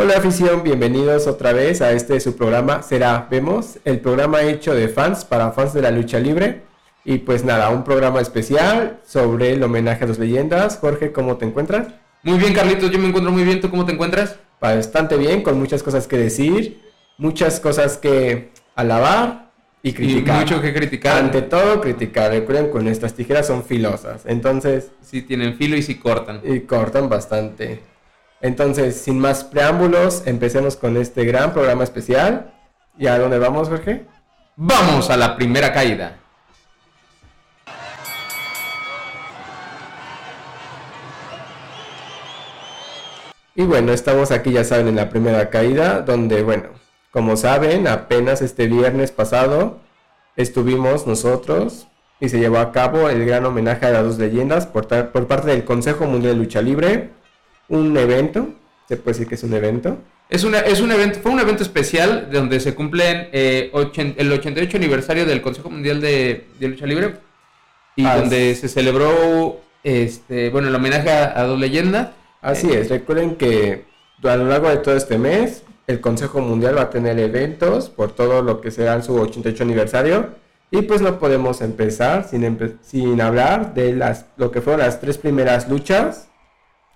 Hola afición, bienvenidos otra vez a este su programa Será Vemos, el programa hecho de fans para fans de la lucha libre. Y pues nada, un programa especial sobre el homenaje a las leyendas. Jorge, ¿cómo te encuentras? Muy bien, Carlitos, yo me encuentro muy bien. ¿Tú cómo te encuentras? Bastante bien, con muchas cosas que decir, muchas cosas que alabar y criticar. Y mucho que criticar. Ante todo, criticar. Recuerden que nuestras tijeras son filosas, entonces... Sí, tienen filo y sí cortan. Y cortan bastante. Entonces, sin más preámbulos, empecemos con este gran programa especial. ¿Y a dónde vamos, Jorge? Vamos a la primera caída. Y bueno, estamos aquí, ya saben, en la primera caída, donde, bueno, como saben, apenas este viernes pasado estuvimos nosotros y se llevó a cabo el gran homenaje a las dos leyendas por, por parte del Consejo Mundial de Lucha Libre un evento, se puede decir que es un evento. Es, una, es un evento, fue un evento especial donde se cumplen eh, el 88 aniversario del Consejo Mundial de, Lucha Libre y donde se celebró este, bueno, el homenaje a, dos leyendas. Así es, recuerden que a lo largo de todo este mes el Consejo Mundial va a tener eventos por todo lo que será su 88 aniversario y pues no podemos empezar sin, sin hablar de las, lo que fueron las tres primeras luchas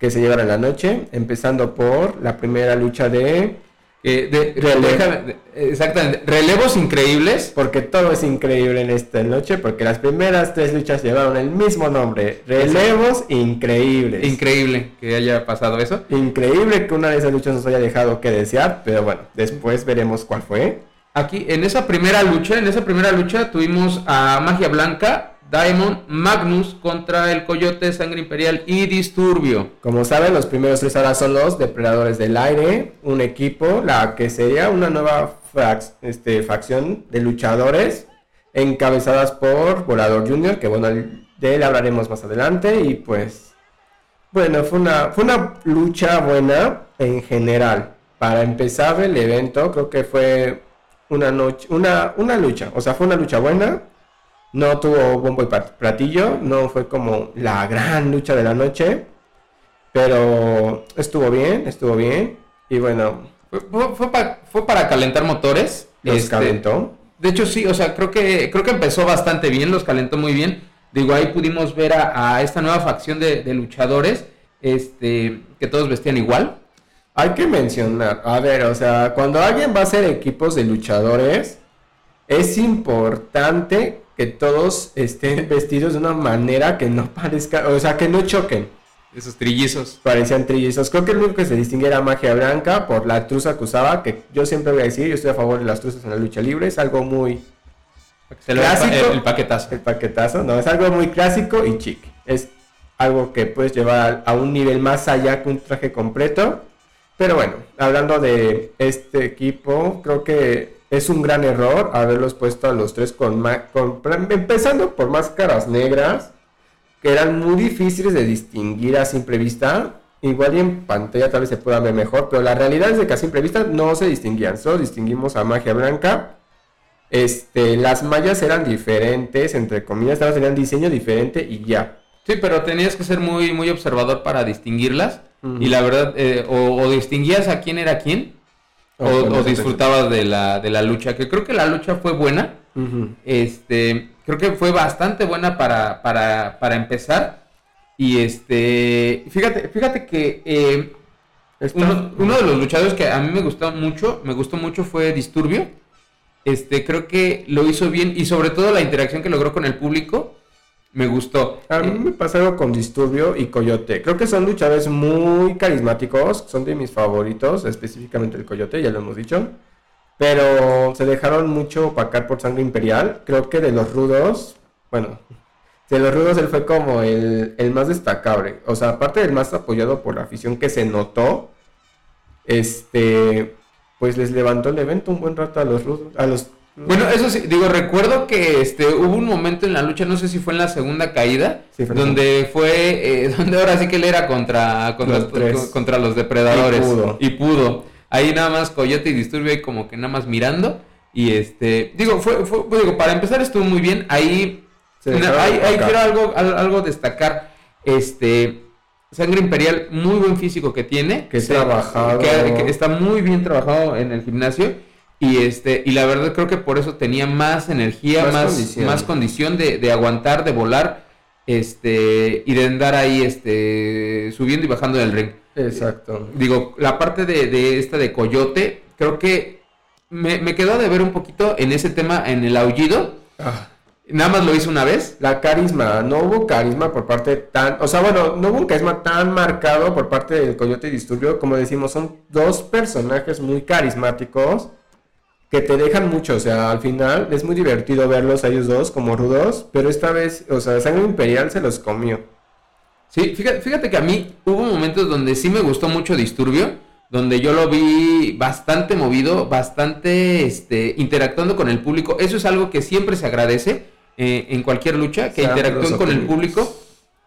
que se llevará la noche, empezando por la primera lucha de... Eh, de, exactamente, relevos increíbles. Porque todo es increíble en esta noche, porque las primeras tres luchas llevaron el mismo nombre, relevos increíbles. Increíble que haya pasado eso. Increíble que una de esas luchas nos haya dejado que desear, pero bueno, después veremos cuál fue. Aquí, en esa primera lucha, en esa primera lucha tuvimos a Magia Blanca Diamond, Magnus contra el Coyote, Sangre Imperial y Disturbio. Como saben, los primeros tres ahora son los Depredadores del Aire, un equipo, la que sería una nueva este, facción de luchadores encabezadas por Volador Junior, que bueno, de él hablaremos más adelante y pues, bueno, fue una, fue una lucha buena en general. Para empezar el evento, creo que fue una noche, una, una lucha, o sea, fue una lucha buena no tuvo bombo y platillo, no fue como la gran lucha de la noche, pero estuvo bien, estuvo bien. Y bueno, fue, para calentar motores. Los este, calentó. De hecho, sí, o sea, creo que, creo que empezó bastante bien, los calentó muy bien. Digo, ahí pudimos ver a, esta nueva facción de, de, luchadores, este, que todos vestían igual. Hay que mencionar, a ver, o sea, cuando alguien va a hacer equipos de luchadores, es importante que todos estén vestidos de una manera que no parezca, o sea, que no choquen. Esos trillizos. Parecían trillizos. Creo que el único que se distingue era magia blanca por la truza que usaba, que yo siempre voy a decir, yo estoy a favor de las truzas en la lucha libre, es algo muy clásico. El, paquetazo. El paquetazo, no, es algo muy clásico y chic. Es algo que puedes llevar a un nivel más allá que un traje completo. Pero bueno, hablando de este equipo, creo que es un gran error haberlos puesto a los tres con, empezando por máscaras negras que eran muy difíciles de distinguir a simple vista. Igual y en pantalla tal vez se pueda ver mejor, pero la realidad es de que a simple vista no se distinguían, solo distinguimos a magia blanca. Este, las mallas eran diferentes, entre comillas, todas tenían diseño diferente y ya. Sí, pero tenías que ser muy, muy observador para distinguirlas. Y la verdad, eh, o distinguías a quién era quién, o, disfrutabas de la, de la lucha, que creo que la lucha fue buena. Este, creo que fue bastante buena para, para, para empezar. Y este, fíjate, fíjate que eh, uno, de los luchadores que a mí me gustó mucho, me gustó mucho fue Disturbio. Este, creo que lo hizo bien y sobre todo la interacción que logró con el público me gustó. A mí me pasa algo con Disturbio y Coyote. Creo que son luchadores muy carismáticos, son de mis favoritos, específicamente el Coyote, ya lo hemos dicho. Pero se dejaron mucho opacar por sangre imperial. Creo que de los rudos, bueno, de los rudos él fue como el, el más destacable. O sea, aparte del más apoyado por la afición que se notó, este, pues les levantó el evento un buen rato a los rudos, a los bueno, eso sí, digo, recuerdo que este hubo un momento en la lucha, no sé si fue en la segunda caída, donde fue, eh, donde ahora sí que él era contra, contra, los, contra los depredadores. Y pudo. Ahí nada más Coyote y Disturbio y como que nada más mirando. Y este, digo, fue, fue digo, para empezar estuvo muy bien. Ahí, ahí, quiero algo, algo destacar. Este, Sangre Imperial, muy buen físico que tiene. Que trabajado. Que, está muy bien trabajado en el gimnasio. Y este, y la verdad creo que por eso tenía más energía, más, condición, más condición de, de, aguantar, de volar, este, y de andar ahí, este, subiendo y bajando del ring. Exacto. Digo, la parte de, de esta de Coyote, creo que me, me, quedó de ver un poquito en ese tema, en el aullido. Ah. Nada más lo hizo una vez. La carisma, no hubo carisma por parte tan, o sea, bueno, no hubo un carisma tan marcado por parte del Coyote Disturbio, como decimos, son dos personajes muy carismáticos que te dejan mucho, o sea, al final es muy divertido verlos a ellos dos como rudos, pero esta vez, o sea, Sangre Imperial se los comió. Sí, fíjate, fíjate que a mí hubo momentos donde sí me gustó mucho Disturbio, donde yo lo vi bastante movido, bastante este, interactuando con el público. Eso es algo que siempre se agradece eh, en cualquier lucha, que interactúen con el público.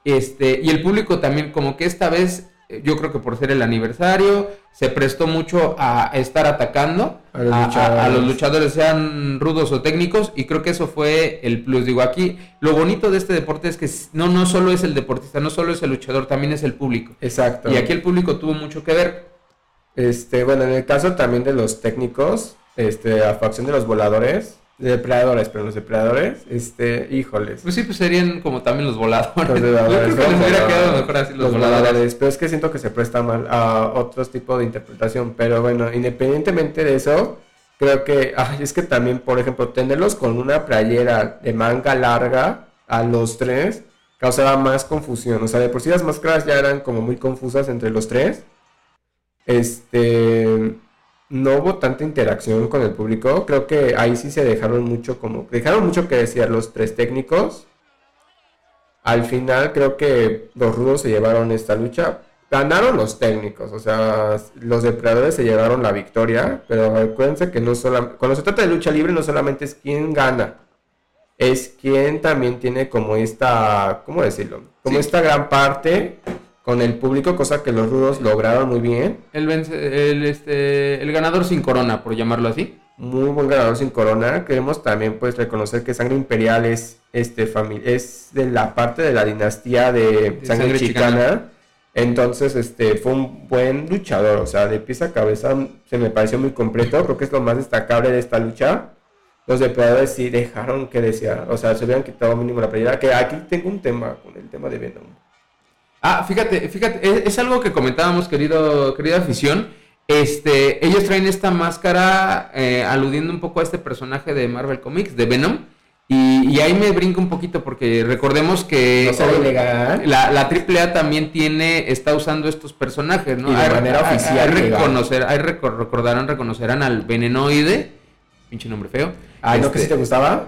Este, y el público también, como que esta vez, yo creo que por ser el aniversario, se prestó mucho a estar atacando a los, luchadores. sean rudos o técnicos, y creo que eso fue el plus. Digo, aquí lo bonito de este deporte es que no, no solo es el deportista, no solo es el luchador, también es el público. Exacto. Y aquí el público tuvo mucho que ver. Este, bueno, en el caso también de los técnicos, este, a facción de los voladores, depredadores, pero los depredadores, este, híjoles. Pues sí, pues serían como también los voladores. Los voladores. Yo creo que les hubiera quedado mejor así los, voladores. Pero es que siento que se presta mal a otros tipos de interpretación. Pero bueno, independientemente de eso, creo que, ay, es que también, por ejemplo, tenerlos con una playera de manga larga a los tres causaba más confusión. O sea, de por sí las máscaras ya eran como muy confusas entre los tres. Este, no hubo tanta interacción con el público. Creo que ahí sí se dejaron mucho como, dejaron mucho que decir los tres técnicos. Al final creo que los rudos se llevaron esta lucha. Ganaron los técnicos, o sea, los depredadores se llevaron la victoria, pero acuérdense que no solo, cuando se trata de lucha libre no solamente es quién gana, es quien también tiene como esta, ¿cómo decirlo? Como esta gran parte con el público, cosa que los rudos lograron muy bien. El, el, este, el ganador sin corona, por llamarlo así. Muy buen ganador sin corona. Queremos también pues reconocer que Sangre Imperial es, este, es de la parte de la dinastía de, Sangre, Chicana. Entonces, este, fue un buen luchador, o sea, de pieza a cabeza se me pareció muy completo, creo que es lo más destacable de esta lucha. Los depredadores sí dejaron que desear, o sea, se hubieran quitado mínimo la playera, que aquí tengo un tema con el tema de Venom. Ah, fíjate, fíjate, es, algo que comentábamos, querido, querida afición. Este, ellos traen esta máscara eh, aludiendo un poco a este personaje de Marvel Comics, de Venom. Y, ahí me brinco un poquito porque recordemos que la, la AAA también tiene, está usando estos personajes, ¿no? de manera oficial. Hay, reconocer, hay recordarán, reconocerán al venenoide, pinche nombre feo. Ay, ¿no que si te gustaba?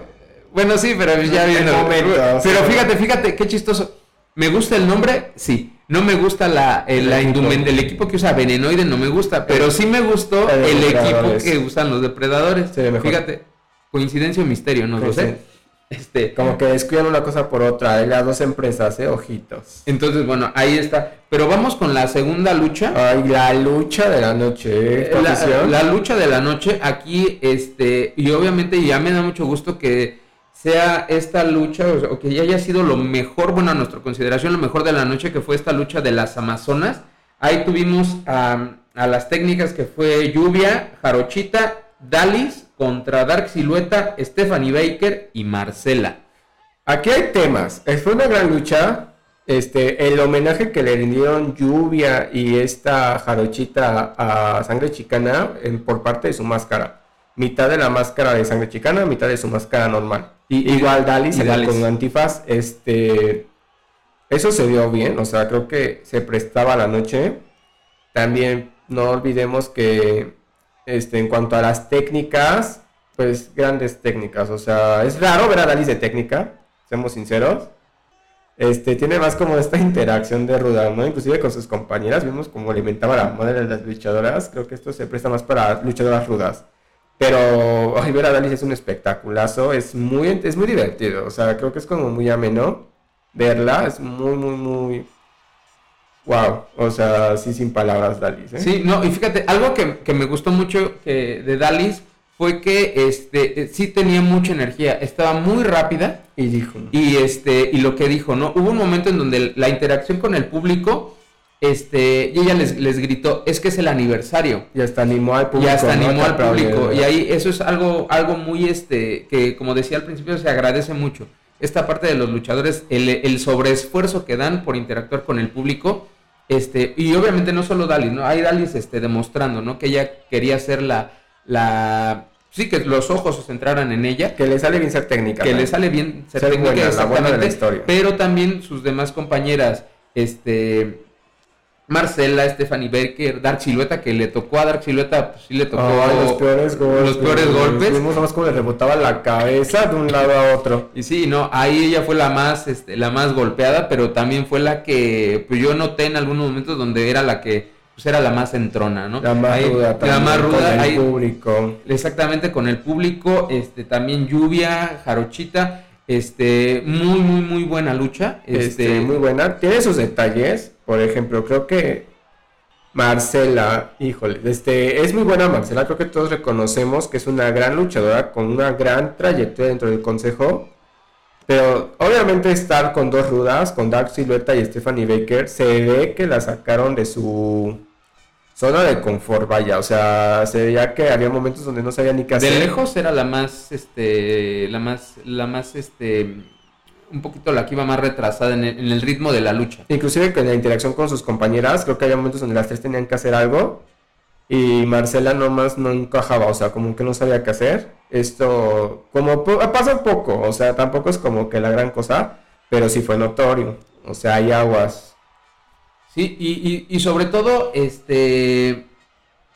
Bueno, sí, pero ya viene. Pero fíjate, fíjate, qué chistoso. ¿Me gusta el nombre? Sí. No me gusta la, el, el equipo que usa Venenoide, no me gusta. Pero sí me gustó el, equipo que usan los depredadores. Fíjate, coincidencia o misterio, no lo sé. Este, como que descuidan una cosa por otra, hay las dos empresas, ¿eh? Ojitos. Entonces, bueno, ahí está. Pero vamos con la segunda lucha. Ay, la lucha de la noche. ¿eh? La, la, lucha de la noche, aquí, este, y obviamente ya me da mucho gusto que sea esta lucha, o, que ya haya sido lo mejor, bueno, a nuestra consideración, lo mejor de la noche, que fue esta lucha de las Amazonas. Ahí tuvimos a, las técnicas que fue Lluvia, Jarochita, Dalis contra Dark Silueta, Stephanie Baker y Marcela. Aquí hay temas. Fue una gran lucha. Este, el homenaje que le rindieron Lluvia y esta Jarochita a Sangre Chicana por parte de su máscara. Mitad de la máscara de Sangre Chicana, mitad de su máscara normal. Y, igual Dalis, con antifaz, este, eso se vio bien, o sea, creo que se prestaba la noche. También no olvidemos que, este, en cuanto a las técnicas, pues grandes técnicas, o sea, es raro ver a Dalis de técnica, seamos sinceros. Este, tiene más como esta interacción de ruda, ¿no? Inclusive con sus compañeras, vimos cómo alimentaba la madre de las luchadoras. Creo que esto se presta más para luchadoras rudas. Pero ay, ver a Dalis es un espectaculazo, es muy, es muy divertido, o sea, creo que es como muy ameno verla, es muy, muy, muy... Wow, o sea, sí sin palabras Dalis. ¿eh? Sí, no, y fíjate, algo que, me gustó mucho de Dalis fue que este sí tenía mucha energía, estaba muy rápida. Y dijo. Y este, y lo que dijo, ¿no? Hubo un momento en donde la interacción con el público este, y ella les, les gritó, es que es el aniversario. Y hasta animó al público. Y hasta ¿no? animó al público. Y ahí eso es algo, algo muy, este, que como decía al principio, se agradece mucho. Esta parte de los luchadores, el, el sobreesfuerzo que dan por interactuar con el público. Este, y obviamente no solo Dalis, ¿no? Hay Dalis este, demostrando, ¿no? Que ella quería ser la, la, sí, que los ojos se centraran en ella. Que le sale bien ser técnica. que ¿no? le sale bien ser Ser técnica, buena, la buena de la historia. pero también sus demás compañeras, este Marcela, Stephanie Baker, Dark Silueta, que le tocó a Dark Silueta, pues sí le tocó Ay, los peores golpes. los peores golpes. Vimos nomás cómo le rebotaba la cabeza de un lado a otro. Y sí, no, ahí ella fue la más, este, la más golpeada, pero también fue la que, pues yo noté en algunos momentos donde era la que, pues era la más entrona, ¿no? La más Ahí- ruda La también. más con ruda, el ahí- público. Exactamente, con el público, este, también Lluvia, Jarochita, este, muy, muy, muy buena lucha. Este, Este, muy buena. Tiene sus detalles. Por ejemplo, creo que Marcela, híjole, este, es muy buena Marcela. Creo que todos reconocemos que es una gran luchadora con una gran trayectoria dentro del consejo. Pero obviamente estar con dos rudas, con Dark Silueta y Stephanie Baker, se ve que la sacaron de su zona de confort, vaya. O sea, se veía que había momentos donde no sabía ni qué hacer. De lejos era la más, este, la más, la más, este, un poquito la que iba más retrasada en el, en el ritmo de la lucha. Inclusive con la interacción con sus compañeras, creo que había momentos donde las tres tenían que hacer algo y Marcela nomás no encajaba, o sea, como que no sabía qué hacer. Esto, como pasa poco, o sea, tampoco es como que la gran cosa, pero sí fue notorio. O sea, hay aguas. Sí, y, y, y sobre todo, este,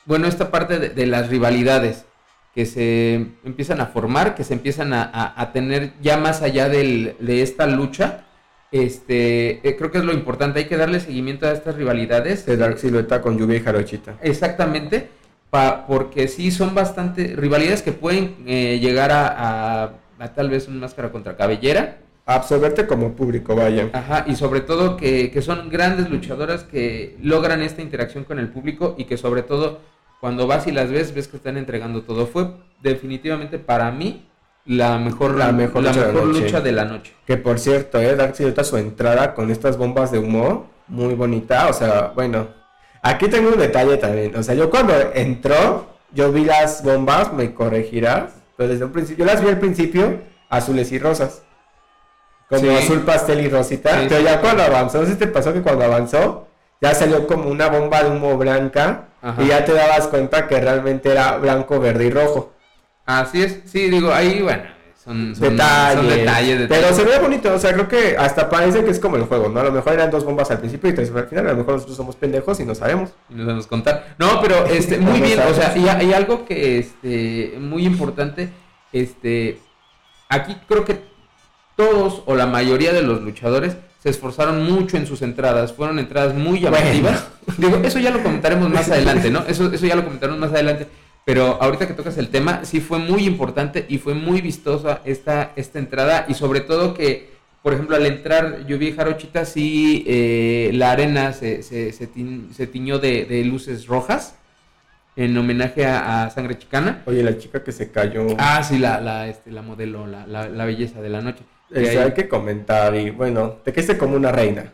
bueno, esta parte de, de las rivalidades que se empiezan a formar, que se empiezan a, a- a tener ya más allá del- de esta lucha, este, eh, creo que es lo importante, hay que darle seguimiento a estas rivalidades. De Dark Silueta con Lluvia y Jarochita. Exactamente, pa- porque sí son bastante rivalidades que pueden eh, llegar a, a- a tal vez un máscara contra cabellera. Absorberte como público, vaya. Ajá, y sobre todo que, que son grandes luchadoras que logran esta interacción con el público y que sobre todo cuando vas y las ves, ves que están entregando todo. Fue definitivamente para mí la mejor, La mejor lucha de la mejor noche. lucha de la noche. Que por cierto, eh, Dark Silueta su entrada con estas bombas de humo, muy bonita. O sea, bueno, aquí tengo un detalle también. O sea, yo cuando entró, yo vi las bombas, me corregirás, pero desde un principio, yo las vi al principio azules y rosas. Como Sí. azul pastel y rosita. Sí, pero sí. ya cuando avanzó, no sé si te pasó que cuando avanzó, ya salió como una bomba de humo blanca. Ajá. Y ya te dabas cuenta que realmente era blanco, verde y rojo. Así es, sí, digo, ahí, bueno, son, son detalles. son detalles, detalles. Pero se ve bonito, o sea, creo que hasta parece que es como el juego, ¿no? A lo mejor eran dos bombas al principio y tres al final, a lo mejor nosotros somos pendejos y no sabemos. y nos vamos a contar. No, pero este, muy No bien, o sea, y hay algo que este muy importante, este aquí creo que todos o la mayoría de los luchadores se esforzaron mucho en sus entradas, fueron entradas muy llamativas. Digo, eso ya lo comentaremos más adelante, ¿no? Eso eso ya lo comentaremos más adelante. Pero ahorita que tocas el tema, sí fue muy importante y fue muy vistosa esta, esta entrada y sobre todo que, por ejemplo, al entrar yo vi Jarochita, sí, eh, la arena se, se, se, se tiñó de, de luces rojas en homenaje a, a Sangre Chicana. Oye, la chica que se cayó. Ah, sí, la, la, este, la modelo, la, la, la belleza de la noche. Eso ahí- hay que comentar y bueno, te caíste como una reina.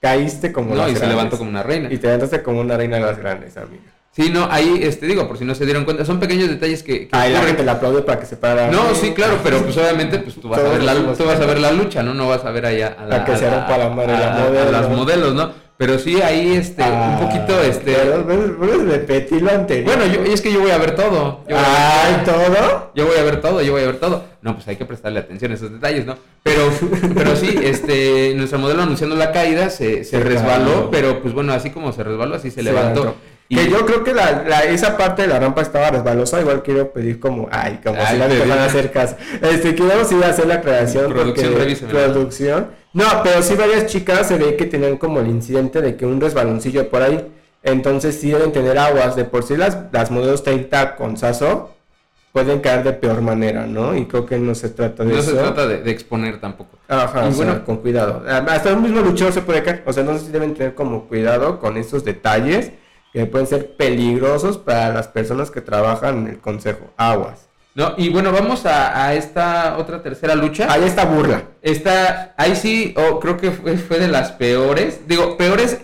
Caíste como no, y se levantó como una reina. Y te levantaste como una reina de las grandes, amiga. Sí, no, ahí, este, digo, por si no se dieron cuenta, son pequeños detalles que... que Ahí la gente le aplaude para que se para. No, sí, claro, pero pues obviamente pues tú vas a ver la, tú vas a ver la lucha, ¿no? No vas a ver allá a, A que la la a- las modelos, ¿no? Pero sí ahí este Ah, un poquito este Pero, pero, pero repetí lo anterior. bueno, yo es que yo voy a ver todo. Yo voy a ver Ay, todo. Yo voy a ver todo, yo voy a ver todo. No, pues hay que prestarle atención a esos detalles, ¿no? Pero, pero sí, este, nuestro modelo anunciando la caída se, se resbaló, pero pues bueno, así como se resbaló, así se, Se levantó. levantó. Y Que yo creo que la, la- esa parte de la rampa estaba resbalosa. Igual quiero pedir como, ay, como Ay, si la te van a hacer caso. Este, quiero sí hacer la aclaración. Producción, porque-. Producción. No, pero sí varias chicas se ve que tenían como el incidente de que un resbaloncillo por ahí. Entonces sí deben tener aguas. De por sí las, las modelos 30 con Saso pueden caer de peor manera, ¿no? Y creo que no se trata de no eso. se trata de, de exponer tampoco. Ajá, Y sea, bueno- con cuidado. Hasta un mismo luchador se puede caer. O sea, no sé si deben tener como cuidado con estos detalles que pueden ser peligrosos para las personas que trabajan en el consejo. Aguas. No, y bueno, vamos a, a esta otra tercera lucha. Ahí está burla. Esta, ahí sí, oh, creo que fue, fue de las peores. Digo, peores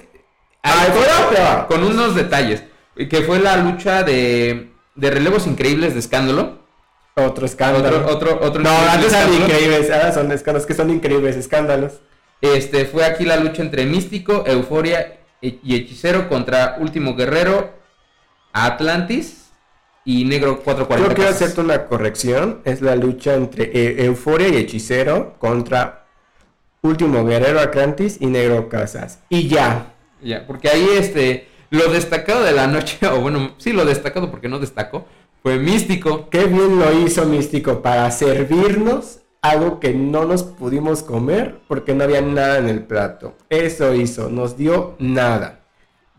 con unos detalles. Que fue la lucha de, de relevos increíbles de escándalo. Otro escándalo. Otro, otro, no, antes eran increíbles, ahora son escándalos que son increíbles, escándalos. Este, fue aquí la lucha entre Místico, Euforia y Hechicero contra Último Guerrero, Atlantis y Negro 440. Yo quiero hacerte una corrección. Es la lucha entre eh, Euforia y Hechicero contra Último Guerrero Atlantis y Negro Casas. Y ya. Ya, porque ahí este, lo destacado de la noche, o bueno, sí, lo destacado porque no destacó, fue Místico. Qué bien lo hizo Místico para servirnos algo que no nos pudimos comer porque no había nada en el plato. Eso hizo, nos dio nada.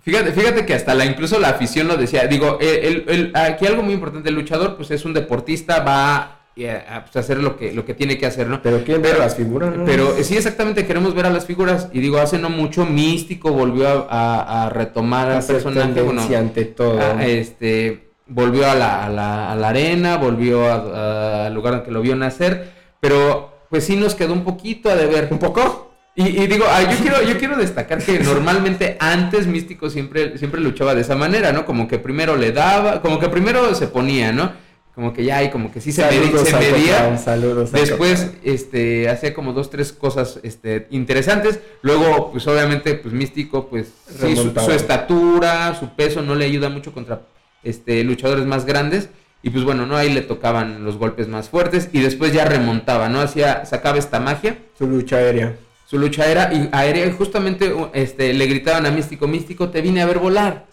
Fíjate, fíjate que hasta la incluso la afición lo decía. Digo, el, aquí algo muy importante, el luchador pues es un deportista, va eh, a, pues, hacer lo que, lo que tiene que hacer, ¿no? Pero quieren ver las figuras, Pero sí, exactamente, queremos ver a las figuras. Y digo, hace no mucho Místico volvió a, retomar al personaje. Bueno, ante todo. este, volvió a la, a la, a la arena, volvió al lugar en que lo vio nacer. Pero pues sí nos quedó un poquito a deber. ¿Un poco? Y, digo, yo quiero, yo quiero destacar que normalmente antes Místico siempre, siempre luchaba de esa manera, ¿no? Como que primero le daba, como que primero se ponía, ¿no? Como que ya, y como que sí se, medía. saludos Después, este, hacía como dos, tres cosas, este, interesantes. Luego, pues obviamente, pues Místico, pues sí, su, su, estatura, su peso no le ayuda mucho contra, este, luchadores más grandes. Y pues bueno, ¿no? Ahí le tocaban los golpes más fuertes y después ya remontaba, ¿no? Hacía, sacaba esta magia. Su lucha aérea su lucha era y aérea y justamente este, le gritaban a Místico, Místico, te vine a ver volar.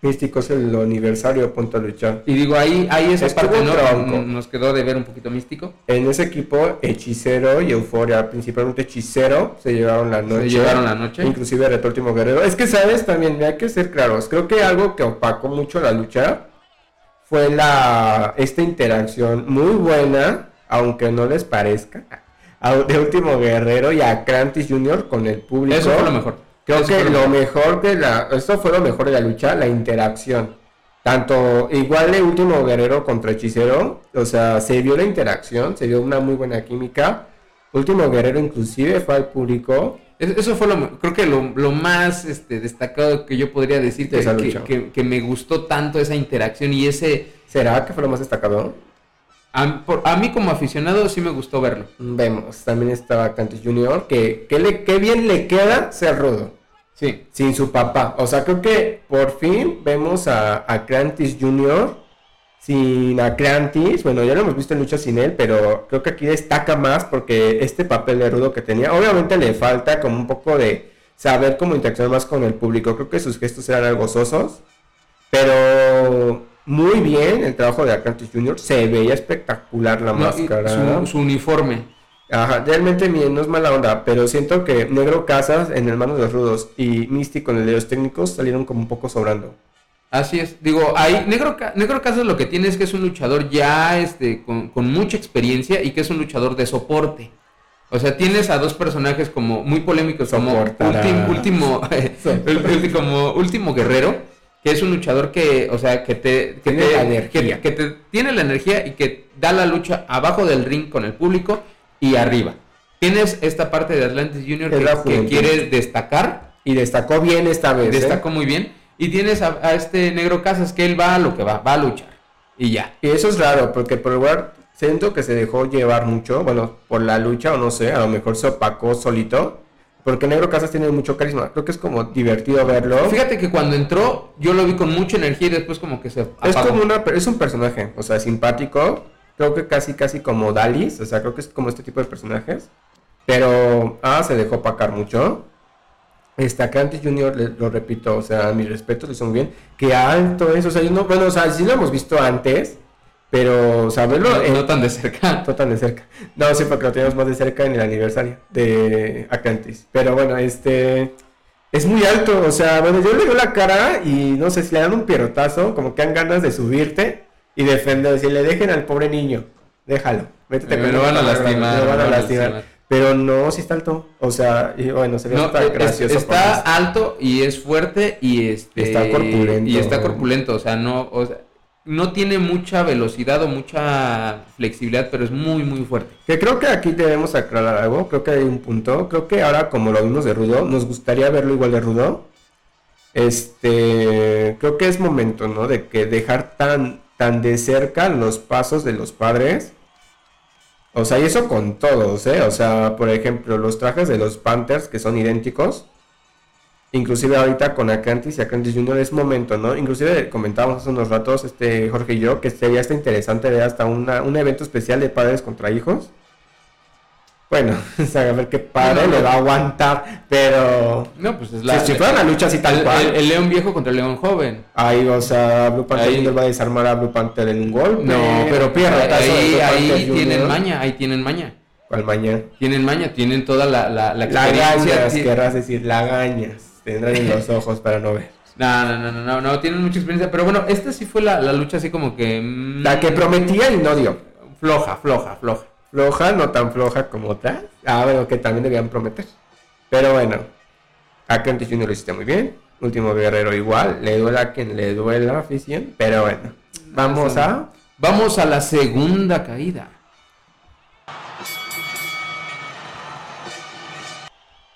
Místico es el aniversario Punto a Luchar. Y digo, ahí, ahí esa parte ¿no? nos quedó de ver un poquito místico. En ese equipo, Hechicero y Euforia, principalmente Hechicero, se llevaron la noche. Se llevaron la noche. Inclusive Reto Último Guerrero. Es que, ¿sabes? También hay que ser claros. Creo que algo que opacó mucho la lucha fue la esta interacción muy buena, aunque no les parezca de Último Guerrero y a Crantis Jr. con el público. Eso fue lo mejor. Creo que lo mejor. de la. Esto fue lo mejor de la lucha, la interacción. Tanto igual de Último Guerrero contra Hechicero, o sea, se vio la interacción, se vio una muy buena química. Último Guerrero inclusive fue al público. Eso fue lo, creo que lo, más este, destacado que yo podría decir que, que, me gustó tanto esa interacción y ese... ¿Será que fue lo más destacado? A, mí como aficionado sí me gustó verlo. Vemos, también estaba Cantis Jr., que, que, le, que bien le queda ser rudo. Sí. Sin su papá. O sea, creo que por fin vemos a, a Crantis Jr. sin a Crantis. Bueno, ya lo hemos visto en lucha sin él, pero creo que aquí destaca más porque este papel de rudo que tenía, obviamente le falta como un poco de saber cómo interaccionar más con el público. Creo que sus gestos eran algo sosos, pero muy bien el trabajo de Atlantis Jr. Se veía espectacular la máscara. Su, uniforme. Ajá, realmente bien, no es mala onda, pero siento que Negro Casas en el mano de los rudos y Místico en el de los técnicos salieron como un poco sobrando. Así es, digo, ahí Negro, Negro Casas lo que tiene es que es un luchador ya este, con, mucha experiencia y que es un luchador de soporte. O sea, tienes a dos personajes como muy polémicos como último, como último guerrero que es un luchador que, o sea, que te, tiene te, la energía. Que, te tiene la energía y que da la lucha abajo del ring con el público y arriba. Tienes esta parte de Atlantis Junior que, quiere destacar. Y destacó bien esta vez. ¿eh? Destacó muy bien. Y tienes a, este negro Casas que él va a lo que va, va a luchar. Y ya. Y eso es raro, porque por lugar siento que se dejó llevar mucho, bueno, por la lucha o no sé, a lo mejor se opacó solito porque Negro Casas tiene mucho carisma. Creo que es como divertido verlo. Fíjate que cuando entró, yo lo vi con mucha energía y después como que se Es como una, es un personaje, o sea, simpático. Creo que casi, casi como Dalis. O sea, creo que es como este tipo de personajes. Pero, ah, se dejó pacar mucho. Esta Cantis Junior, lo repito, o sea, mi respeto, le son bien. Que alto es, o sea, yo no, bueno, o sea, sí lo hemos visto antes. Pero saberlo. No, tan de cerca. No tan de cerca. No, sí, porque lo tenemos más de cerca en el aniversario de Acantis. Pero bueno, este. Es muy alto, o sea, bueno, yo le veo la cara y no sé si le dan un pierrotazo, como que han ganas de subirte y defender. Si le dejen al pobre niño, déjalo. Métete me lo van a lastimar. van a lastimar. Pero no, sí está alto. O sea, y bueno, sería no, gracioso. está alto y es fuerte y este. Está corpulento. Y está corpulento, o sea, no. O sea, no tiene mucha velocidad o mucha flexibilidad, pero es muy, muy fuerte. Que creo que aquí debemos aclarar algo, creo que hay un punto, creo que ahora como lo vimos de Rudo, nos gustaría verlo igual de Rudo, este, creo que es momento, ¿no? De que dejar tan, tan de cerca los pasos de los padres. O sea, y eso con todos, ¿eh? O sea, por ejemplo, los trajes de los Panthers que son idénticos. Inclusive ahorita con Acantis y Acantis Junior es momento, ¿no? Inclusive comentábamos hace unos ratos, este Jorge y yo, que sería hasta interesante ver hasta una, un evento especial de padres contra hijos bueno, a ver qué padre le va a aguantar, pero. No, pues es la. Si, fuera una lucha así tal el, cual. El, león viejo contra el león joven. Ahí, o sea, Blue Panther Junior va a desarmar a Blue Panther en un golpe. No, pero pierde. Ahí, ahí tienen maña, ahí tienen maña. ¿Cuál maña? Tienen maña, tienen toda la, la, la experiencia. Lagañas, querrás decir, lagañas. Tendrán en los ojos para no ver. No, no, no, no, no, no, tienen mucha experiencia. Pero bueno, esta sí fue la, la lucha así como que. Mmm, la que prometía y no dio. Floja, floja, floja floja, no tan floja como otras. Ah, bueno, que también debían prometer. Pero bueno, a Kent Jr. lo hiciste muy bien. Último guerrero igual, le duele a quien le duele la afición. Pero bueno, vamos a... Vamos a la segunda caída.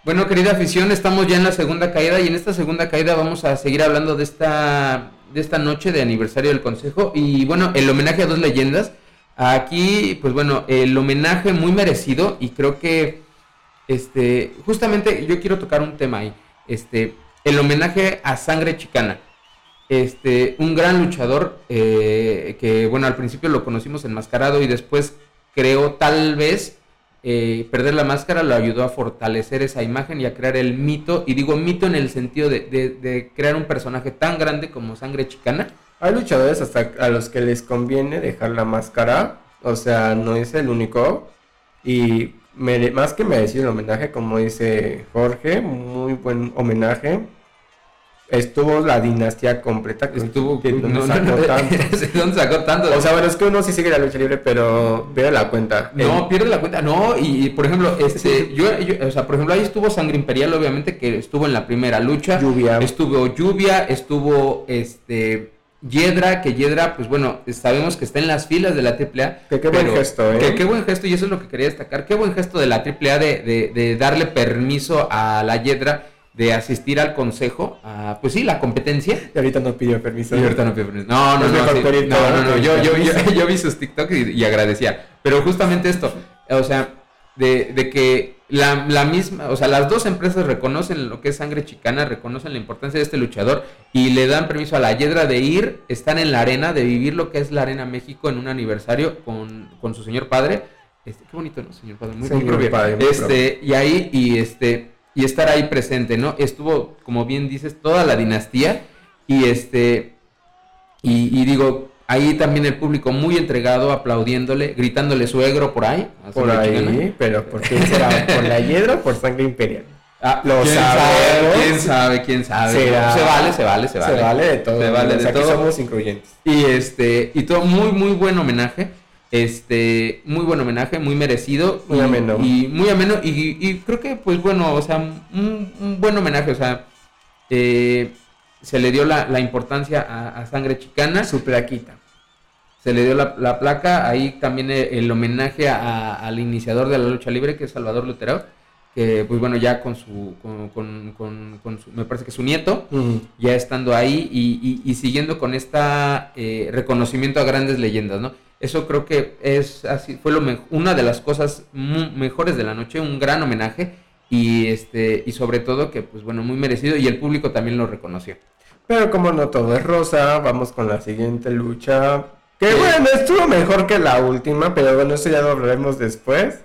Bueno, querida afición, estamos ya en la segunda caída y en esta segunda caída vamos a seguir hablando de esta, de esta noche de aniversario del Consejo y bueno, el homenaje a dos leyendas. Aquí, pues bueno, el homenaje muy merecido y creo que, este, justamente yo quiero tocar un tema ahí, este, el homenaje a Sangre Chicana, este, un gran luchador eh, que, bueno, al principio lo conocimos enmascarado y después creo tal vez eh, perder la máscara lo ayudó a fortalecer esa imagen y a crear el mito, y digo mito en el sentido de, de crear un personaje tan grande como Sangre Chicana hay luchadores hasta a los que les conviene dejar la máscara, o sea, no es el único. Y más que merecido el homenaje, como dice Jorge, muy buen homenaje. Estuvo la dinastía completa. Estuvo. Que no, sacó tanto? ¿Dónde sacó tanto? O sea, bueno, es que uno sí sigue la lucha libre, pero pierde la cuenta. No, pierde la cuenta. No, y, por ejemplo, este, yo, o sea, por ejemplo, ahí estuvo Sangre Imperial, obviamente, que estuvo en la primera lucha. Lluvia. Estuvo Lluvia, estuvo este Yedra, que Yedra, pues bueno, sabemos que está en las filas de la AAA. Que qué buen gesto, ¿eh? Que qué buen gesto, y eso es lo que quería destacar. Qué buen gesto de la AAA de, de, de darle permiso a la Yedra de asistir al consejo, a, pues sí, la competencia. Y ahorita no pidió permiso. Y ahorita no pidió permiso. No, no, no, no, no, yo, yo, yo, vi sus TikTok y, agradecía. Pero justamente esto, o sea, de, de que la, la, misma, o sea, las dos empresas reconocen lo que es sangre chicana, reconocen la importancia de este luchador y le dan permiso a la Yedra de ir, están en la arena, de vivir lo que es la Arena México en un aniversario con, con su señor padre. Este, qué bonito, ¿no? Señor padre, muy, señor padre, este, y ahí, y este, y estar ahí presente, ¿no? Estuvo, como bien dices, toda la dinastía y este, y, y digo, Ahí también el público muy entregado, aplaudiéndole, gritándole suegro por ahí. Por ahí, pero ¿por quién será? ¿Por la hiedra o por sangre imperial? Ah, lo ¿quién sabe, ¿Quién sabe? ¿Quién sabe? Se vale, se vale, se vale. Se vale de todo. Se vale de todo. somos incluyentes. Y este, y todo muy, muy buen homenaje. Este, muy buen homenaje, muy merecido. Muy ameno. Y muy ameno. Y, y, creo que, pues bueno, o sea, un, un buen homenaje. O sea, eh, se le dio la, importancia a, Sangre Chicana. Su plaquita. Se le dio la, placa, ahí también el, homenaje al iniciador de la lucha libre, que es Salvador Lutero, que pues bueno, ya con su, con, su, me parece que su nieto, ya estando ahí y, siguiendo con esta eh, reconocimiento a grandes leyendas, ¿no? Eso creo que es así, fue lo una de las cosas mejores de la noche, un gran homenaje y este y sobre todo que pues bueno, muy merecido y el público también lo reconoció. Pero como no todo es rosa, vamos con la siguiente lucha. Que bueno, estuvo mejor que la última, pero bueno, eso ya lo hablaremos después.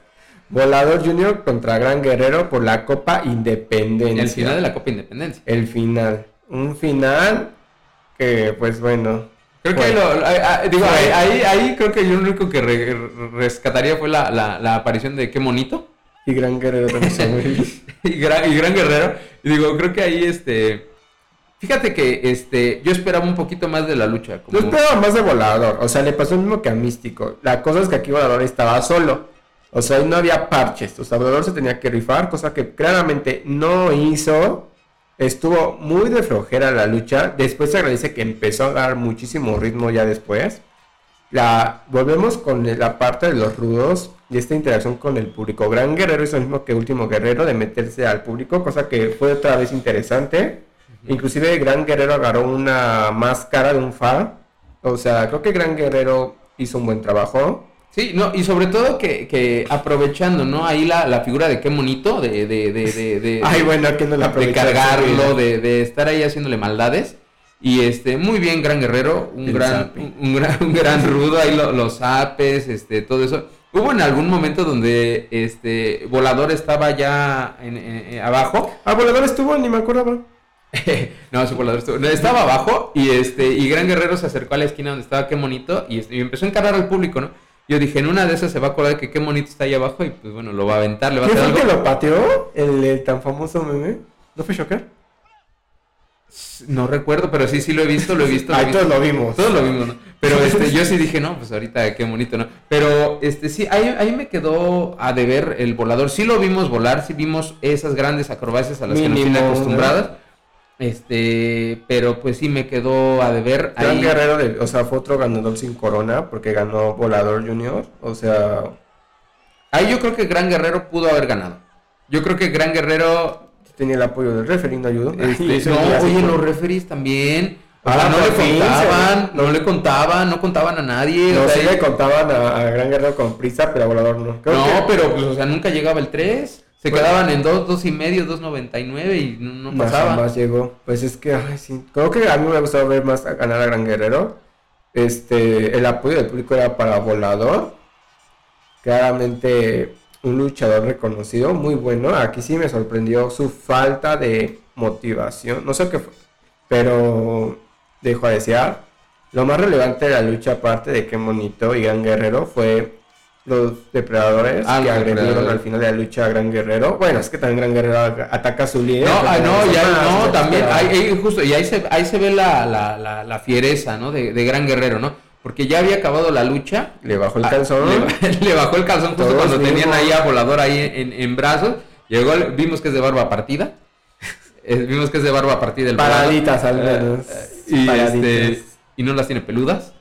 Volador Junior contra Gran Guerrero por la Copa Independencia. El final de la Copa Independencia. El final. Un final que, pues bueno. Creo que lo, digo, ahí, ahí, creo que yo lo único que rescataría fue la, la, aparición de qué monito. Y Gran Guerrero también. y, gran, y Gran Guerrero. Y digo, creo que ahí este Fíjate que este, yo esperaba un poquito más de la lucha. Yo esperaba más de Volador. O sea, le pasó lo mismo que a Místico. La cosa es que aquí Volador estaba solo. O sea, ahí no había parches. O sea, Volador se tenía que rifar, cosa que claramente no hizo. Estuvo muy de flojera la lucha. Después se agradece que empezó a dar muchísimo ritmo ya después. La, volvemos con la parte de los rudos y esta interacción con el público. Gran Guerrero es lo mismo que Último Guerrero de meterse al público, cosa que fue otra vez interesante. Inclusive Gran Guerrero agarró una máscara de un fa. O sea, creo que Gran Guerrero hizo un buen trabajo. Sí, no, y sobre todo que, que aprovechando, ¿no? Ahí la, la figura de qué monito, de, de, de, de, de Ay, bueno, que no la de cargarlo, su de, de estar ahí haciéndole maldades. Y este, muy bien, gran guerrero, un gran, un, un gran, un gran rudo, ahí lo- los apes, este, todo eso. Hubo en algún momento donde este volador estaba ya en, abajo. Ah, volador estuvo, ni me acordaba. no, ese volador estuvo- no, estaba abajo y este, y Gran Guerrero se acercó a la esquina donde estaba qué monito y, este, y empezó a encarar al público, ¿no? Yo dije, en una de esas se va a acordar que qué monito está ahí abajo y pues bueno, lo va a aventar, le va a ¿Quién hacer algo. que lo pateó? El, el tan famoso meme. ¿No fue Shocker? No recuerdo, pero sí, sí lo he visto, lo he visto. Ahí todos lo vimos. Todos lo vimos, ¿no? Pero este, yo sí dije, no, pues ahorita qué bonito, ¿no? Pero este sí, ahí, ahí me quedó a deber el volador. Sí lo vimos volar, sí vimos esas grandes acrobacias a las que nos Mínimo, tiene ¿no? Este, pero pues sí me quedó a deber. Gran ahí. Guerrero, de- o sea, fue otro ganador sin corona porque ganó Volador Junior. O sea, Ahí yo creo que Gran Guerrero pudo haber ganado. Yo creo que Gran Guerrero. tenía el apoyo del referee, no ayudó. este, no, oye, los referees también. O Ah, sea, no le contaban, no le contaban, no contaban a nadie. No, o sea, sí le contaban a, a Gran Guerrero con prisa, pero a Volador no. Creo no, que- pero pues, o sea, nunca llegaba el 3. Se Bueno. quedaban en 2, 2 y medio, 2.99 y no, no No, pasaba. jamás llegó. Pues es que, ay, sí. Creo que a mí me ha gustado ver más a ganar a Gran Guerrero. Este, el apoyo del público era para Volador. Claramente un luchador reconocido, muy bueno. Aquí sí me sorprendió su falta de motivación. No sé qué fue, pero dejó a desear. Lo más relevante de la lucha, aparte de qué bonito y Gran Guerrero, fue los depredadores Ah, que agredieron al final de la lucha a Gran Guerrero. Bueno, es que también Gran Guerrero ataca a su líder. No, ah, no, ya, no, también, ahí, justo, y ahí se, ahí se ve la, la, la, la fiereza, ¿no? De, de Gran Guerrero, ¿no? Porque ya había acabado la lucha. Le bajó el Ah, calzón. Le, le bajó el calzón justo Todos cuando tenían vimos. ahí a Volador ahí en, en brazos. Llegó, vimos que es de barba partida. Eh, vimos que es de barba partida el Volador. Paraditas al Eh, menos. y, Paraditas. este, y no las tiene peludas.